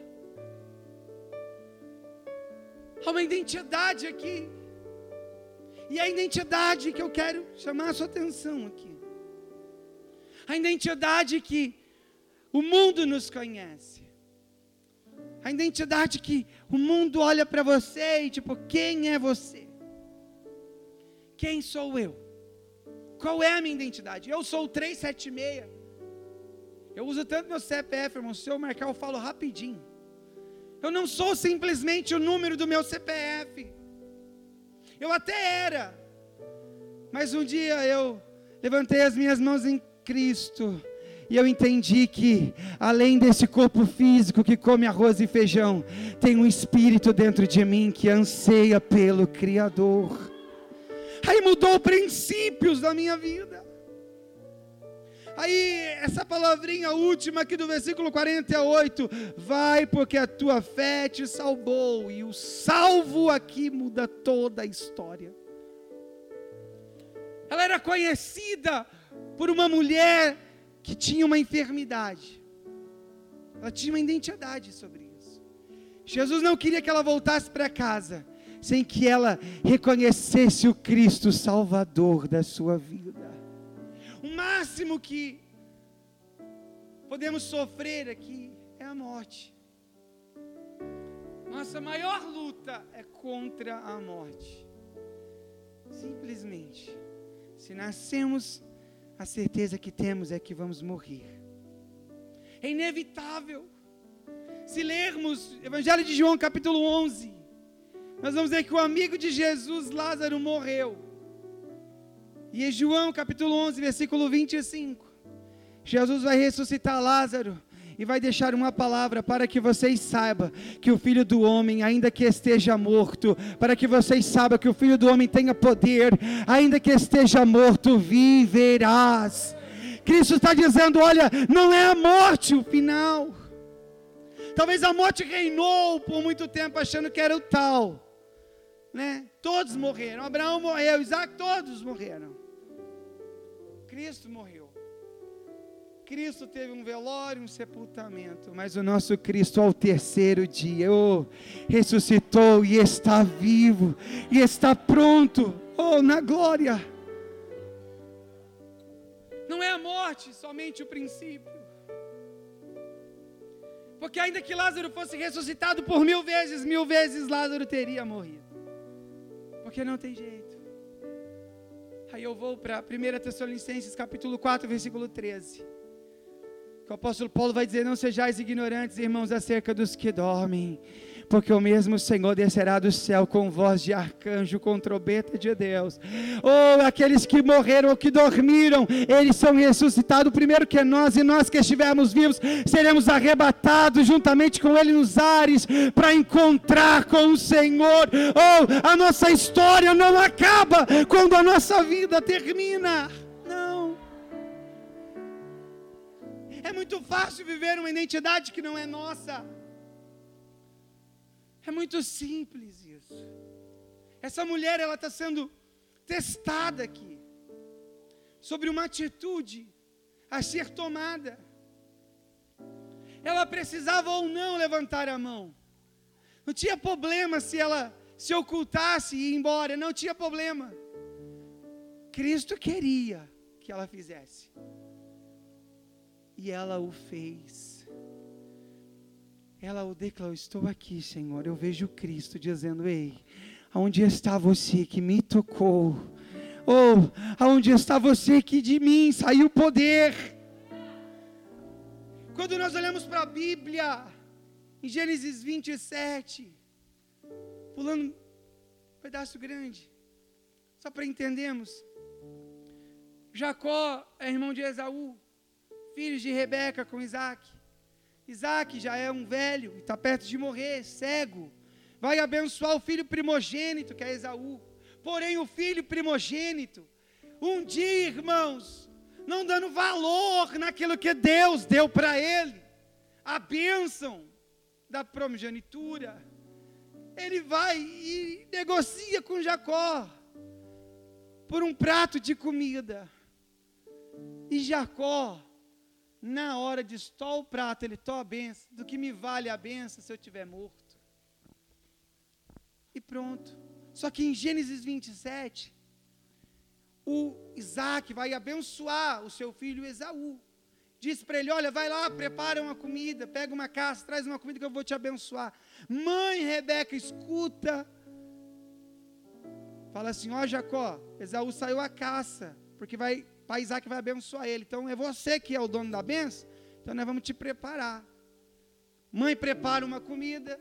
Há uma identidade aqui. E a identidade que eu quero chamar a sua atenção aqui. A identidade que o mundo nos conhece. A identidade que o mundo olha para você e tipo, quem é você? Quem sou eu? Qual é a minha identidade? Eu sou o 376. Eu uso tanto meu CPF, irmão. Se eu marcar, eu falo rapidinho. Eu não sou simplesmente o número do meu CPF. Eu até era. Mas um dia eu levantei as minhas mãos em Cristo. E eu entendi que, além desse corpo físico que come arroz e feijão, tem um espírito dentro de mim que anseia pelo Criador. Aí mudou princípios da minha vida. Aí, essa palavrinha última aqui do versículo 48, vai porque a tua fé te salvou, e o salvo aqui muda toda a história. Ela era conhecida por uma mulher que tinha uma enfermidade, ela tinha uma identidade sobre isso. Jesus não queria que ela voltasse para casa sem que ela reconhecesse o Cristo Salvador da sua vida. Máximo que podemos sofrer aqui é a morte. Nossa maior luta é contra a morte. Simplesmente, se nascemos, a certeza que temos é que vamos morrer. É inevitável. Se lermos Evangelho de João, capítulo 11, nós vamos ver que o amigo de Jesus, Lázaro, morreu. E em João capítulo 11, versículo 25, Jesus vai ressuscitar Lázaro e vai deixar uma palavra para que vocês saibam que o filho do homem, ainda que esteja morto, para que vocês saibam que o filho do homem tenha poder, ainda que esteja morto, viverás. Cristo está dizendo: olha, não é a morte o final. Talvez a morte reinou por muito tempo achando que era o tal né? Todos morreram. Abraão morreu, Isaac, todos morreram. Cristo morreu. Cristo teve um velório, um sepultamento, mas o nosso Cristo ao terceiro dia oh, ressuscitou e está vivo e está pronto, oh, na glória. Não é a morte somente o princípio. Porque ainda que Lázaro fosse ressuscitado por mil vezes, mil vezes Lázaro teria morrido porque não tem jeito. Aí eu vou para 1 Tessalonicenses capítulo 4, versículo 13. Que o apóstolo Paulo vai dizer: Não sejais ignorantes, irmãos, acerca dos que dormem, porque o mesmo Senhor descerá do céu com voz de arcanjo, com trombeta de Deus. Ou oh, aqueles que morreram ou que dormiram, eles são ressuscitados primeiro que nós, e nós que estivermos vivos, seremos arrebatados juntamente com Ele nos ares, para encontrar com o Senhor. Ou oh, a nossa história não acaba quando a nossa vida termina. Não. É muito fácil viver uma identidade que não é nossa. É muito simples isso. Essa mulher, ela está sendo testada aqui sobre uma atitude a ser tomada. Ela precisava ou não levantar a mão. Não tinha problema se ela se ocultasse e ir embora, não tinha problema. Cristo queria que ela fizesse. E ela o fez. Ela o declarou: Estou aqui, Senhor. Eu vejo Cristo dizendo: Ei, aonde está você que me tocou? Ou aonde está você que de mim saiu poder? Quando nós olhamos para a Bíblia, em Gênesis 27, pulando um pedaço grande, só para entendermos. Jacó é irmão de Esaú, filho de Rebeca com Isaac. Isaac já é um velho, está perto de morrer, cego. Vai abençoar o filho primogênito, que é Esaú. Porém, o filho primogênito, um dia, irmãos, não dando valor naquilo que Deus deu para ele, a bênção da primogenitura, ele vai e negocia com Jacó por um prato de comida. E Jacó na hora de estou o prato, ele toma a benção, do que me vale a benção se eu estiver morto. E pronto. Só que em Gênesis 27, o Isaac vai abençoar o seu filho Esaú, disse para ele: Olha, vai lá, prepara uma comida, pega uma caça, traz uma comida que eu vou te abençoar. Mãe Rebeca, escuta. Fala assim: Ó Jacó, Esaú saiu à caça, porque vai, pai Isaac vai abençoar ele. Então é você que é o dono da benção, então nós vamos te preparar. Mãe prepara uma comida,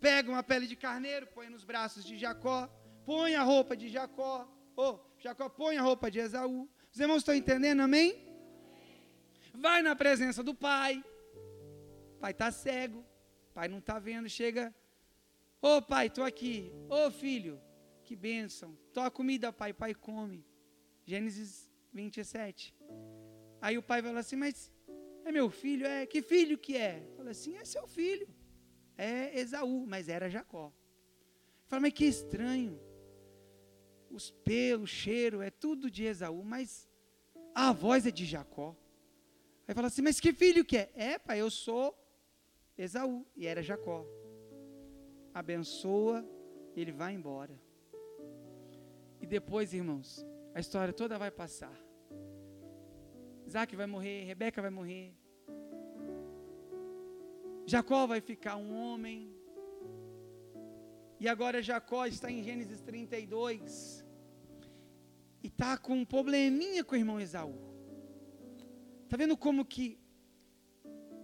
pega uma pele de carneiro, põe nos braços de Jacó, põe a roupa de Jacó, oh, Jacó põe a roupa de Esaú. Os irmãos estão entendendo, amém? Vai na presença do pai. Pai está cego, pai não está vendo, chega. Ô oh, pai, estou aqui. Ô oh, filho, que bênção. Toma comida, pai, pai come. Gênesis 27. Aí o pai fala assim, mas é meu filho? É, que filho que é? Fala assim, é seu filho. É Esaú, mas era Jacó. Fala, mas que estranho. Os pelos, cheiro, é tudo de Esaú, mas a voz é de Jacó. Aí fala assim: Mas que filho que é? É, pai, eu sou Esaú. E era Jacó. Abençoa, ele vai embora. E depois, irmãos, a história toda vai passar. Isaac vai morrer, Rebeca vai morrer. Jacó vai ficar um homem. E agora Jacó está em Gênesis 32. E está com um probleminha com o irmão Esaú. Está vendo como que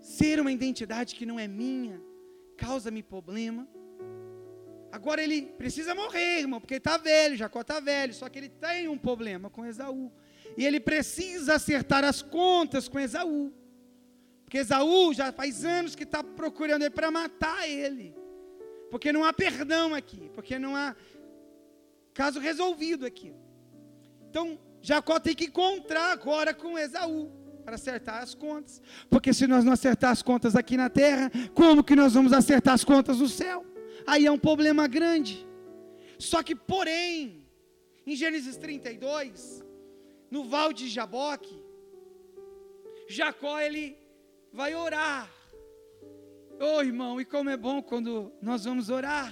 ser uma identidade que não é minha causa-me problema? Agora ele precisa morrer, irmão, porque está velho, Jacó está velho, só que ele tem um problema com Esaú. E ele precisa acertar as contas com Esaú. Porque Esaú já faz anos que está procurando ele para matar ele. Porque não há perdão aqui, porque não há caso resolvido aqui. Então, Jacó tem que encontrar agora com Esaú para acertar as contas. Porque se nós não acertar as contas aqui na terra, como que nós vamos acertar as contas no céu? Aí é um problema grande. Só que, porém, em Gênesis 32, no val de Jaboque, Jacó ele vai orar. Oh, irmão, e como é bom quando nós vamos orar,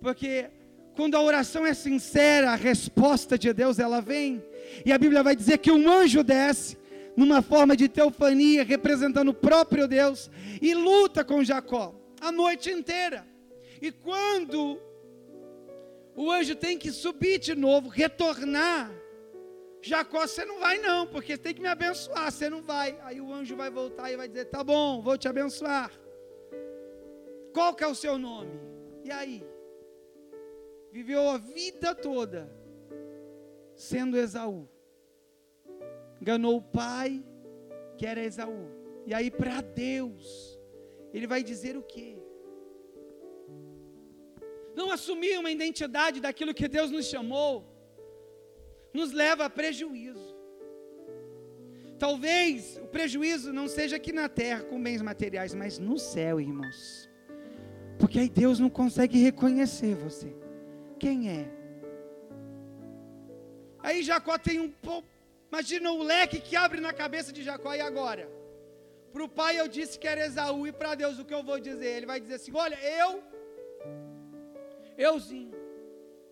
porque quando a oração é sincera, a resposta de Deus ela vem, e a Bíblia vai dizer que um anjo desce numa forma de teofania, representando o próprio Deus, e luta com Jacó a noite inteira. E quando o anjo tem que subir de novo, retornar, Jacó, você não vai não, porque tem que me abençoar, você não vai. Aí o anjo vai voltar e vai dizer: tá bom, vou te abençoar. Qual que é o seu nome? E aí? Viveu a vida toda sendo Esaú enganou o pai, que era Esaú. E aí, para Deus, ele vai dizer o quê? Não assumir uma identidade daquilo que Deus nos chamou, nos leva a prejuízo. Talvez o prejuízo não seja aqui na terra com bens materiais, mas no céu, irmãos. Porque aí Deus não consegue reconhecer você. Quem é? Aí Jacó tem um Imagina o leque que abre na cabeça de Jacó e agora. Para o pai eu disse que era Esaú e para Deus o que eu vou dizer? Ele vai dizer assim: Olha, eu, euzinho,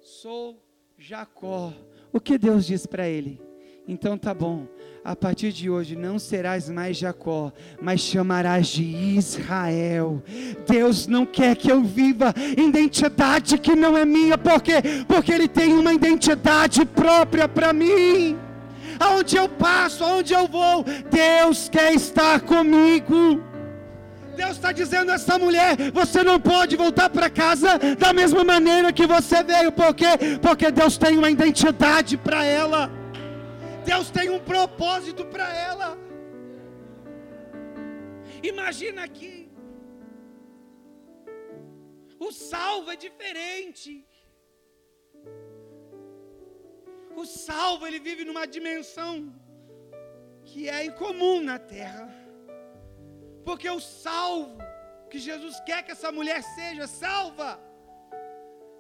sou Jacó. O que Deus diz para ele? Então tá bom, a partir de hoje não serás mais Jacó, mas chamarás de Israel. Deus não quer que eu viva identidade que não é minha, porque porque ele tem uma identidade própria para mim aonde eu passo, aonde eu vou, Deus quer estar comigo. Deus está dizendo a essa mulher: você não pode voltar para casa da mesma maneira que você veio, porque porque Deus tem uma identidade para ela. Deus tem um propósito para ela. Imagina aqui. O salvo é diferente. O salvo, ele vive numa dimensão que é incomum na terra. Porque o salvo, que Jesus quer que essa mulher seja salva,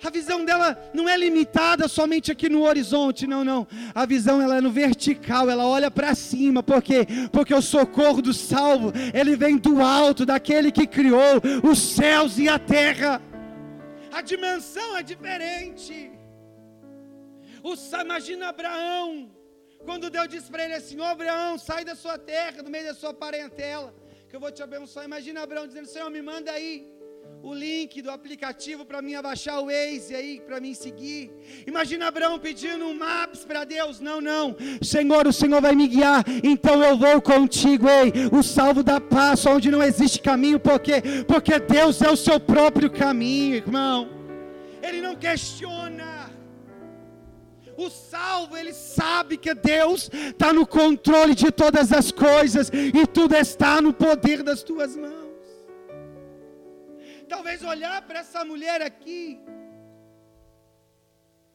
a visão dela não é limitada somente aqui no horizonte, não, não. A visão ela é no vertical, ela olha para cima, porque porque o socorro do salvo, ele vem do alto, daquele que criou os céus e a terra. A dimensão é diferente. O, imagina Abraão Quando Deus disse para ele assim: Ô Abraão, sai da sua terra, do meio da sua parentela, que eu vou te abençoar. Imagina Abraão dizendo: Senhor, me manda aí o link do aplicativo para mim abaixar o Waze aí, para mim seguir. Imagina Abraão pedindo um Maps para Deus. Não, não. Senhor, o Senhor vai me guiar, então eu vou contigo. Ei, o salvo da paz, onde não existe caminho, porque porque Deus é o seu próprio caminho, irmão. Ele não questiona. O salvo, ele sabe que Deus está no controle de todas as coisas e tudo está no poder das tuas mãos. Talvez olhar para essa mulher aqui,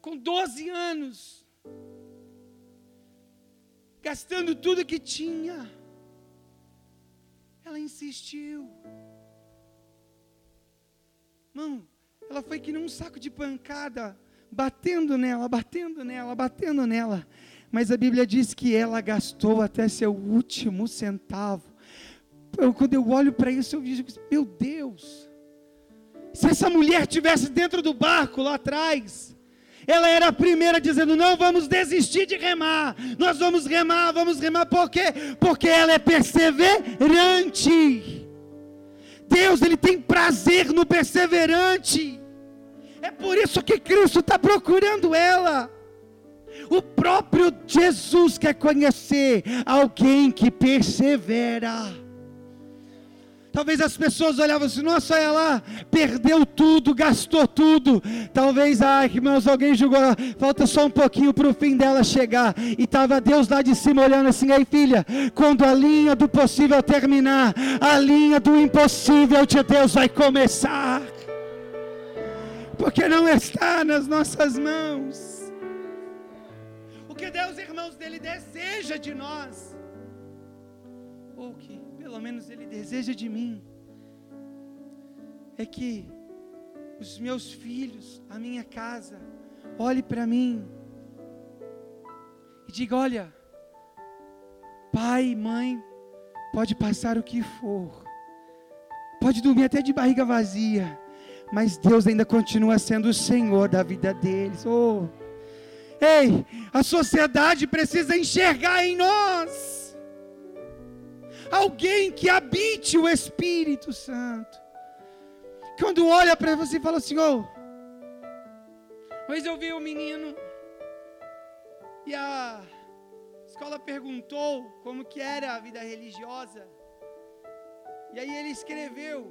com 12 anos, gastando tudo que tinha, ela insistiu. Irmão, ela foi que nem um saco de pancada batendo nela, batendo nela, batendo nela. Mas a Bíblia diz que ela gastou até seu último centavo. Eu, quando eu olho para isso, eu vejo, meu Deus, se essa mulher tivesse dentro do barco lá atrás, ela era a primeira dizendo: Não vamos desistir de remar, nós vamos remar, vamos remar, por quê? Porque ela é perseverante. Deus, Ele tem prazer no perseverante. É por isso que Cristo está procurando ela. O próprio Jesus quer conhecer alguém que persevera. Talvez as pessoas olhavam assim, nossa, ela perdeu tudo, gastou tudo. Talvez, ai, irmãos, alguém julgou, falta só um pouquinho para o fim dela chegar. E estava Deus lá de cima olhando assim, aí filha, quando a linha do possível terminar, a linha do impossível de Deus vai começar porque não está nas nossas mãos. O que Deus, irmãos, dele deseja de nós, ou que pelo menos ele deseja de mim, é que os meus filhos, a minha casa, olhe para mim e diga: olha, pai, mãe, pode passar o que for, pode dormir até de barriga vazia, mas Deus ainda continua sendo o Senhor da vida deles. Oh. Ei, a sociedade precisa enxergar em nós alguém que habite o Espírito Santo. Quando olha para você e fala assim: Oh, mas eu vi um menino e a escola perguntou como que era a vida religiosa. E aí ele escreveu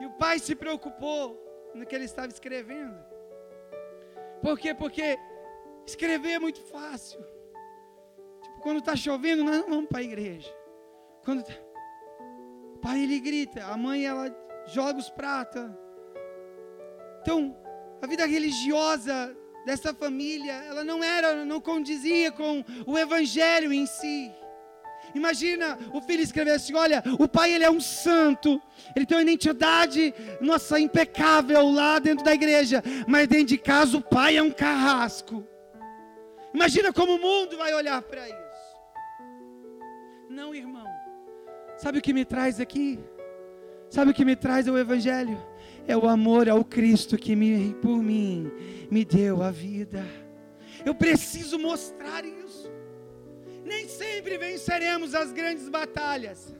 e o pai se preocupou no que ele estava escrevendo. Por quê? Porque escrever é muito fácil. Tipo, quando está chovendo, nós não vamos para a igreja. Quando tá... o pai ele grita, a mãe ela joga os pratos. Então, a vida religiosa dessa família, ela não era, não condizia com o evangelho em si. Imagina o filho escrever assim: olha, o pai ele é um santo, ele tem uma identidade, nossa, impecável lá dentro da igreja, mas dentro de casa o pai é um carrasco. Imagina como o mundo vai olhar para isso. Não, irmão. Sabe o que me traz aqui? Sabe o que me traz ao Evangelho? É o amor ao Cristo que me, por mim me deu a vida. Eu preciso mostrar isso. Nem sempre venceremos as grandes batalhas.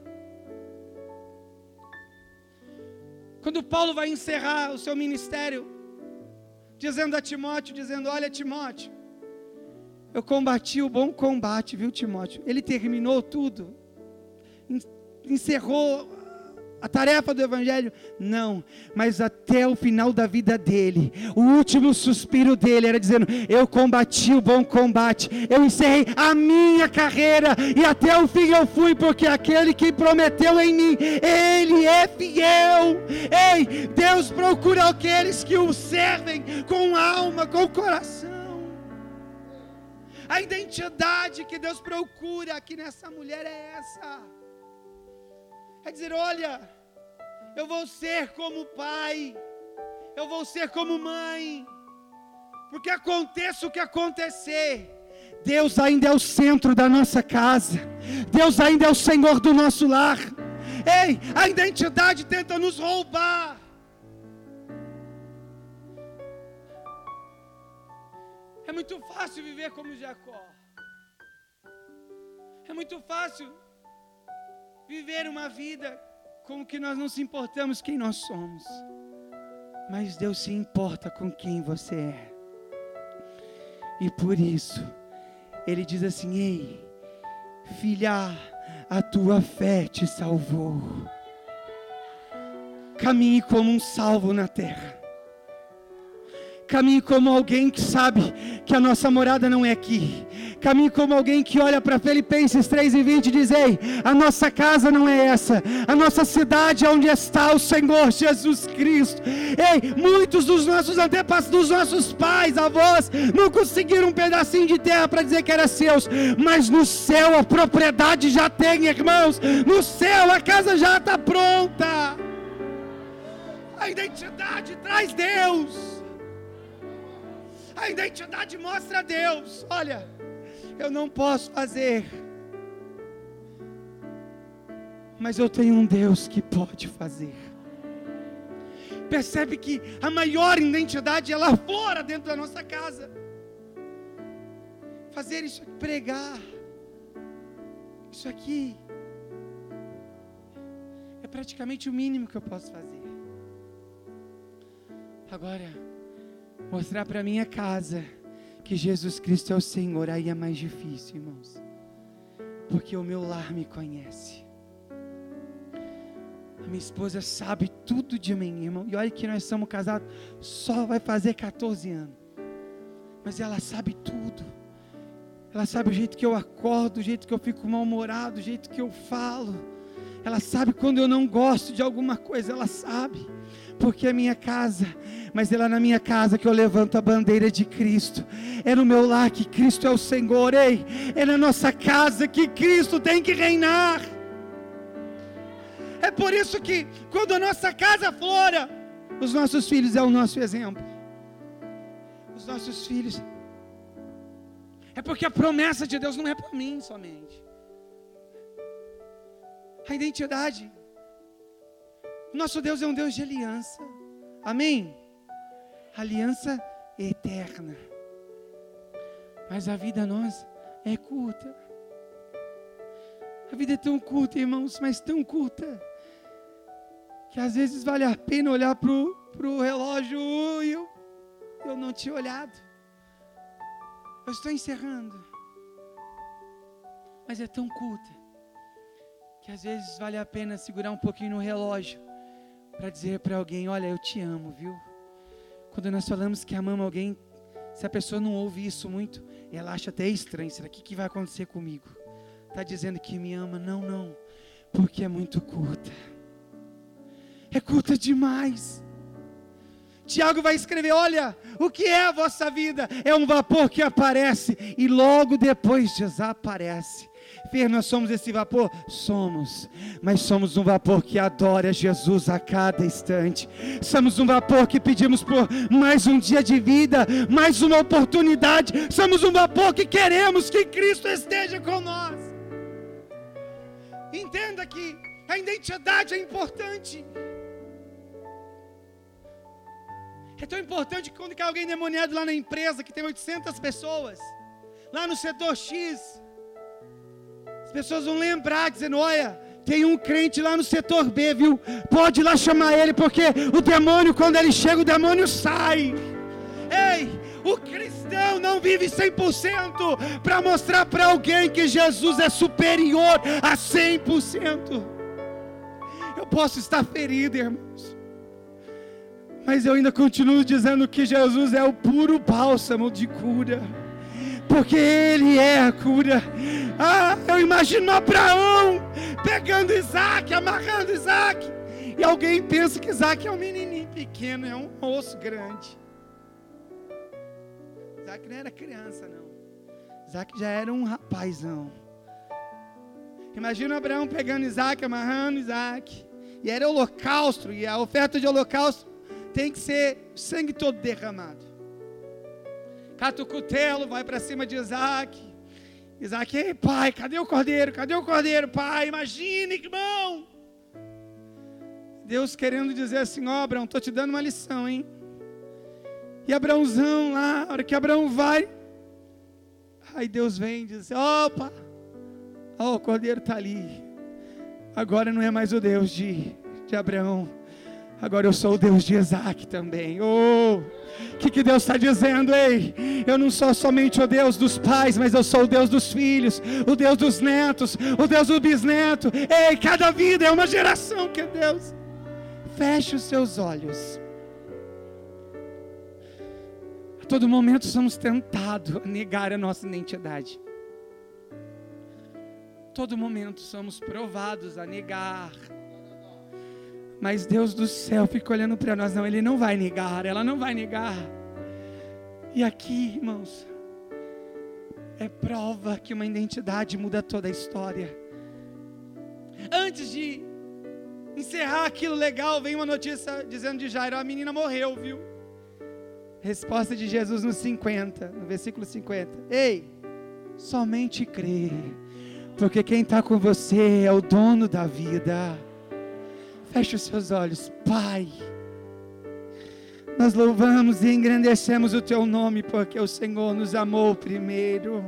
Quando Paulo vai encerrar o seu ministério, dizendo a Timóteo, dizendo: Olha, Timóteo, eu combati o bom combate, viu, Timóteo? Ele terminou tudo, encerrou a tarefa do Evangelho? Não, mas até o final da vida dele, o último suspiro dele era dizendo: Eu combati o bom combate, eu encerrei a minha carreira e até o fim eu fui, porque aquele que prometeu em mim, ele é fiel. Ei, Deus procura aqueles que o servem com alma, com coração. A identidade que Deus procura aqui nessa mulher é essa é dizer: olha, eu vou ser como pai, eu vou ser como mãe, porque aconteça o que acontecer, Deus ainda é o centro da nossa casa, Deus ainda é o Senhor do nosso lar. Ei, a identidade tenta nos roubar. É muito fácil viver como Jacó. É muito fácil viver uma vida como que nós não se importamos quem nós somos. Mas Deus se importa com quem você é. E por isso, Ele diz assim: Ei, filha, a tua fé te salvou. Caminhe como um salvo na terra. Caminhe como alguém que sabe que a nossa morada não é aqui. Caminhe como alguém que olha para Filipenses 3 e 20 e diz: Ei, a nossa casa não é essa, a nossa cidade é onde está o Senhor Jesus Cristo. Ei, muitos dos nossos antepassados, dos nossos pais, avós, não conseguiram um pedacinho de terra para dizer que era seus, mas no céu a propriedade já tem, irmãos. No céu a casa já está pronta. A identidade traz Deus. A identidade mostra a Deus. Olha, eu não posso fazer, mas eu tenho um Deus que pode fazer. Percebe que a maior identidade é lá fora, dentro da nossa casa. Fazer isso pregar. Isso aqui é praticamente o mínimo que eu posso fazer. Agora, mostrar para minha casa que Jesus Cristo é o Senhor, aí é mais difícil, irmãos. Porque o meu lar me conhece. A minha esposa sabe tudo de mim, irmão. E olha que nós somos casados, só vai fazer 14 anos. Mas ela sabe tudo. Ela sabe o jeito que eu acordo, o jeito que eu fico mal-humorado, o jeito que eu falo. Ela sabe quando eu não gosto de alguma coisa, ela sabe porque é minha casa, mas é lá na minha casa que eu levanto a bandeira de Cristo, é no meu lar que Cristo é o Senhor, ei, é na nossa casa que Cristo tem que reinar. É por isso que, quando a nossa casa flora, os nossos filhos é o nosso exemplo. Os nossos filhos. É porque a promessa de Deus não é para mim somente. A identidade nosso Deus é um Deus de aliança. Amém? Aliança eterna. Mas a vida nossa é curta. A vida é tão curta, irmãos, mas tão curta. Que às vezes vale a pena olhar para o relógio e eu, eu não tinha olhado. Eu estou encerrando. Mas é tão curta que às vezes vale a pena segurar um pouquinho no relógio para dizer para alguém: Olha, eu te amo, viu? Quando nós falamos que amamos alguém, se a pessoa não ouve isso muito, ela acha até estranho: será que, que vai acontecer comigo? Está dizendo que me ama? Não, não, porque é muito curta. É curta demais. Tiago vai escrever: Olha, o que é a vossa vida? É um vapor que aparece e logo depois desaparece. Nós somos esse vapor? Somos, mas somos um vapor que adora Jesus a cada instante. Somos um vapor que pedimos por mais um dia de vida, mais uma oportunidade. Somos um vapor que queremos que Cristo esteja com nós. Entenda que a identidade é importante. É tão importante que quando cai alguém demoniado lá na empresa que tem 800 pessoas, lá no setor X, as pessoas vão lembrar, dizendo: olha, tem um crente lá no setor B, viu? Pode ir lá chamar ele, porque o demônio, quando ele chega, o demônio sai. Ei, o cristão não vive 100% para mostrar para alguém que Jesus é superior a 100%. Eu posso estar ferido, irmãos. Mas eu ainda continuo dizendo que Jesus é o puro bálsamo de cura porque Ele é a cura. Ah, eu imagino Abraão pegando Isaac, amarrando Isaac, e alguém pensa que Isaac é um menininho pequeno, é um osso grande. Isaac não era criança, não. Isaac já era um rapazão. Imagina Abraão pegando Isaac, amarrando Isaac. E era holocausto, e a oferta de holocausto tem que ser sangue todo derramado cata o cutelo, vai para cima de Isaac. Isaac, ei pai, cadê o cordeiro? Cadê o cordeiro, pai? Imagine, irmão. Deus querendo dizer assim: ó, oh, Abraão, estou te dando uma lição, hein? E Abraãozão lá, a hora que Abraão vai, aí Deus vem e diz: opa, Oh, o cordeiro está ali. Agora não é mais o Deus de, de Abraão. Agora eu sou o Deus de Isaac também. Oh, o que, que Deus está dizendo, ei? Eu não sou somente o Deus dos pais, mas eu sou o Deus dos filhos, o Deus dos netos, o Deus do bisneto. Ei, cada vida é uma geração que é Deus. Feche os seus olhos. A todo momento somos tentados a negar a nossa identidade. A todo momento somos provados a negar. Mas Deus do céu fica olhando para nós, não, Ele não vai negar, ela não vai negar. E aqui, irmãos, é prova que uma identidade muda toda a história. Antes de encerrar aquilo legal, vem uma notícia dizendo de Jairo: a menina morreu, viu? Resposta de Jesus no 50, no versículo 50. Ei, somente crê, porque quem está com você é o dono da vida. Feche os seus olhos, Pai. Nós louvamos e engrandecemos o Teu nome, porque o Senhor nos amou primeiro.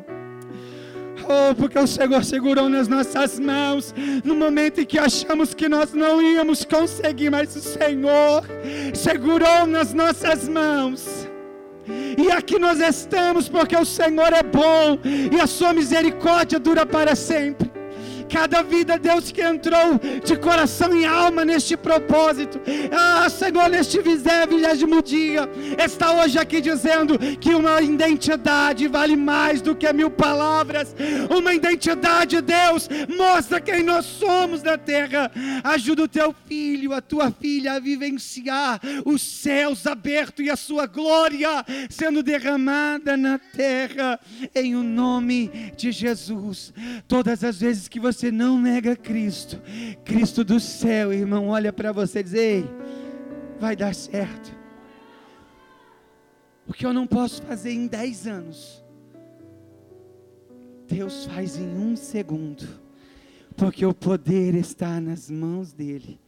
Oh, porque o Senhor segurou nas nossas mãos no momento em que achamos que nós não íamos conseguir, mas o Senhor segurou nas nossas mãos. E aqui nós estamos porque o Senhor é bom e a sua misericórdia dura para sempre cada vida, Deus, que entrou de coração e alma neste propósito. Ah, Senhor, neste vigésimo dia, está hoje aqui dizendo que uma identidade vale mais do que mil palavras. Uma identidade, Deus, mostra quem nós somos na terra. Ajuda o teu filho, a tua filha a vivenciar os céus abertos e a sua glória sendo derramada na terra, em o nome de Jesus. Todas as vezes que você você não nega Cristo, Cristo do céu, irmão, olha para você e diz: Ei, vai dar certo. O que eu não posso fazer em dez anos, Deus faz em um segundo, porque o poder está nas mãos dEle.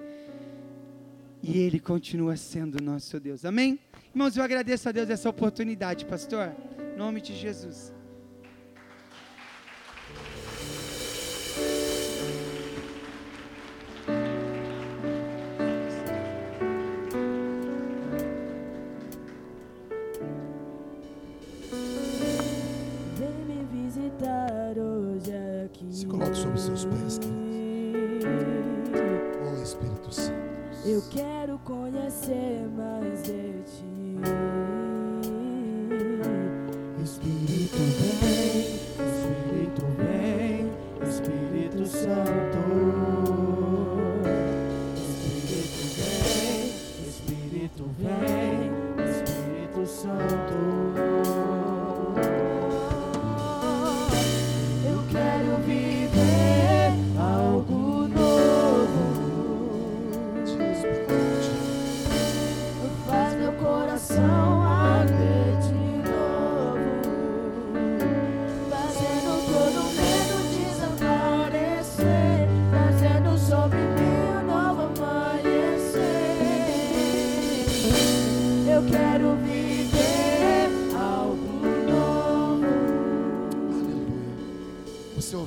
E Ele continua sendo nosso Deus. Amém? Irmãos, eu agradeço a Deus essa oportunidade, pastor. Em nome de Jesus. Se coloque sobre seus pés, Oh Espírito Santo. Eu quero conhecer mais de ti. Espírito vem, Espírito vem, Espírito Santo.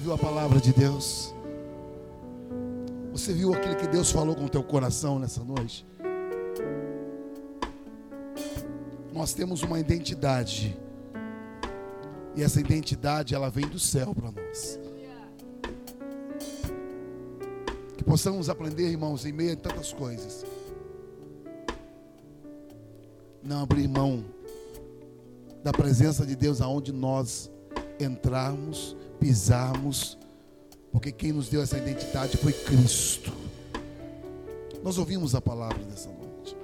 Ouviu a palavra de Deus? Você viu aquilo que Deus falou com o teu coração nessa noite? Nós temos uma identidade. E essa identidade, ela vem do céu para nós. Que possamos aprender, irmãos, em meio a tantas coisas. Não abrir mão da presença de Deus aonde nós entrarmos pisarmos, porque quem nos deu essa identidade foi Cristo. Nós ouvimos a palavra dessa noite.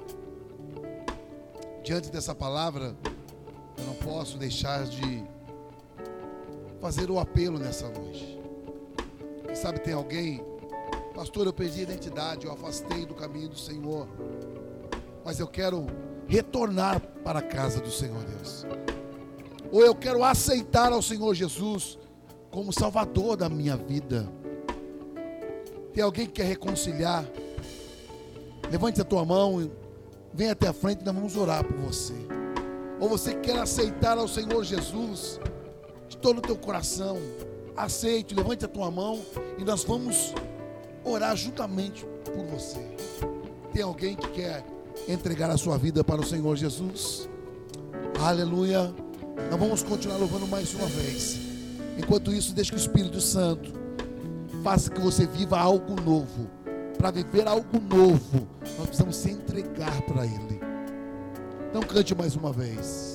Diante dessa palavra, eu não posso deixar de fazer o apelo nessa noite. Quem sabe tem alguém, pastor, eu perdi a identidade, eu afastei do caminho do Senhor, mas eu quero retornar para a casa do Senhor Deus. Ou eu quero aceitar ao Senhor Jesus como Salvador da minha vida. Tem alguém que quer reconciliar? Levante a tua mão e venha até a frente e nós vamos orar por você. Ou você quer aceitar ao Senhor Jesus de todo o teu coração, aceite, levante a tua mão e nós vamos orar juntamente por você. Tem alguém que quer entregar a sua vida para o Senhor Jesus? Aleluia. Nós vamos continuar louvando mais uma vez. Enquanto isso, deixe que o Espírito Santo faça que você viva algo novo. Para viver algo novo, nós precisamos se entregar para Ele. Então cante mais uma vez.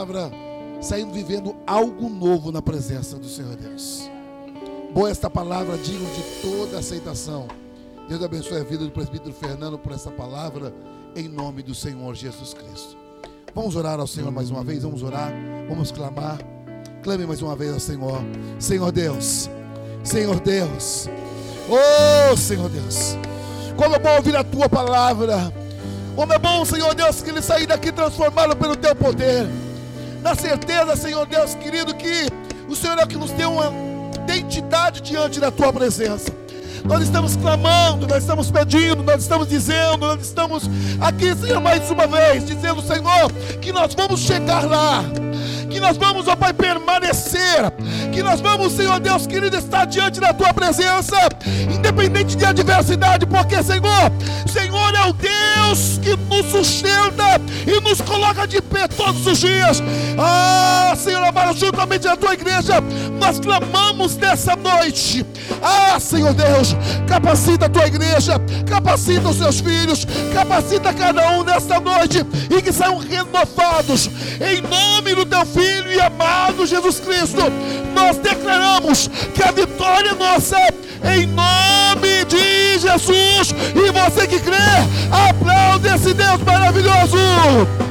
Palavra, saindo vivendo algo novo na presença do Senhor Deus. Boa esta palavra, digno de toda aceitação. Deus abençoe a vida do presbítero Fernando por essa palavra, em nome do Senhor Jesus Cristo. Vamos orar ao Senhor mais uma vez, vamos orar, vamos clamar. Clame mais uma vez ao Senhor. Senhor Deus, Senhor Deus, oh Senhor Deus, como é bom ouvir a tua palavra. Como é bom, Senhor Deus, que ele sair daqui transformado pelo teu poder. Na certeza, Senhor Deus querido, que o Senhor é o que nos deu uma identidade diante da tua presença. Nós estamos clamando, nós estamos pedindo, nós estamos dizendo, nós estamos aqui, Senhor, mais uma vez, dizendo, Senhor, que nós vamos chegar lá, que nós vamos, ó Pai, permanecer, que nós vamos, Senhor Deus querido, estar diante da tua presença, independente de adversidade, porque, Senhor, Senhor é o Deus que nos sustenta e nos coloca de pé todos os dias. Ah, Senhor amado, juntamente a tua igreja, nós clamamos nessa noite. Ah, Senhor Deus, capacita a tua igreja, capacita os seus filhos, capacita cada um nesta noite e que saiam renovados em nome do teu filho e amado Jesus Cristo. Nós declaramos que a vitória é nossa em nome de Jesus. E você que crê, aplaude esse Deus maravilhoso.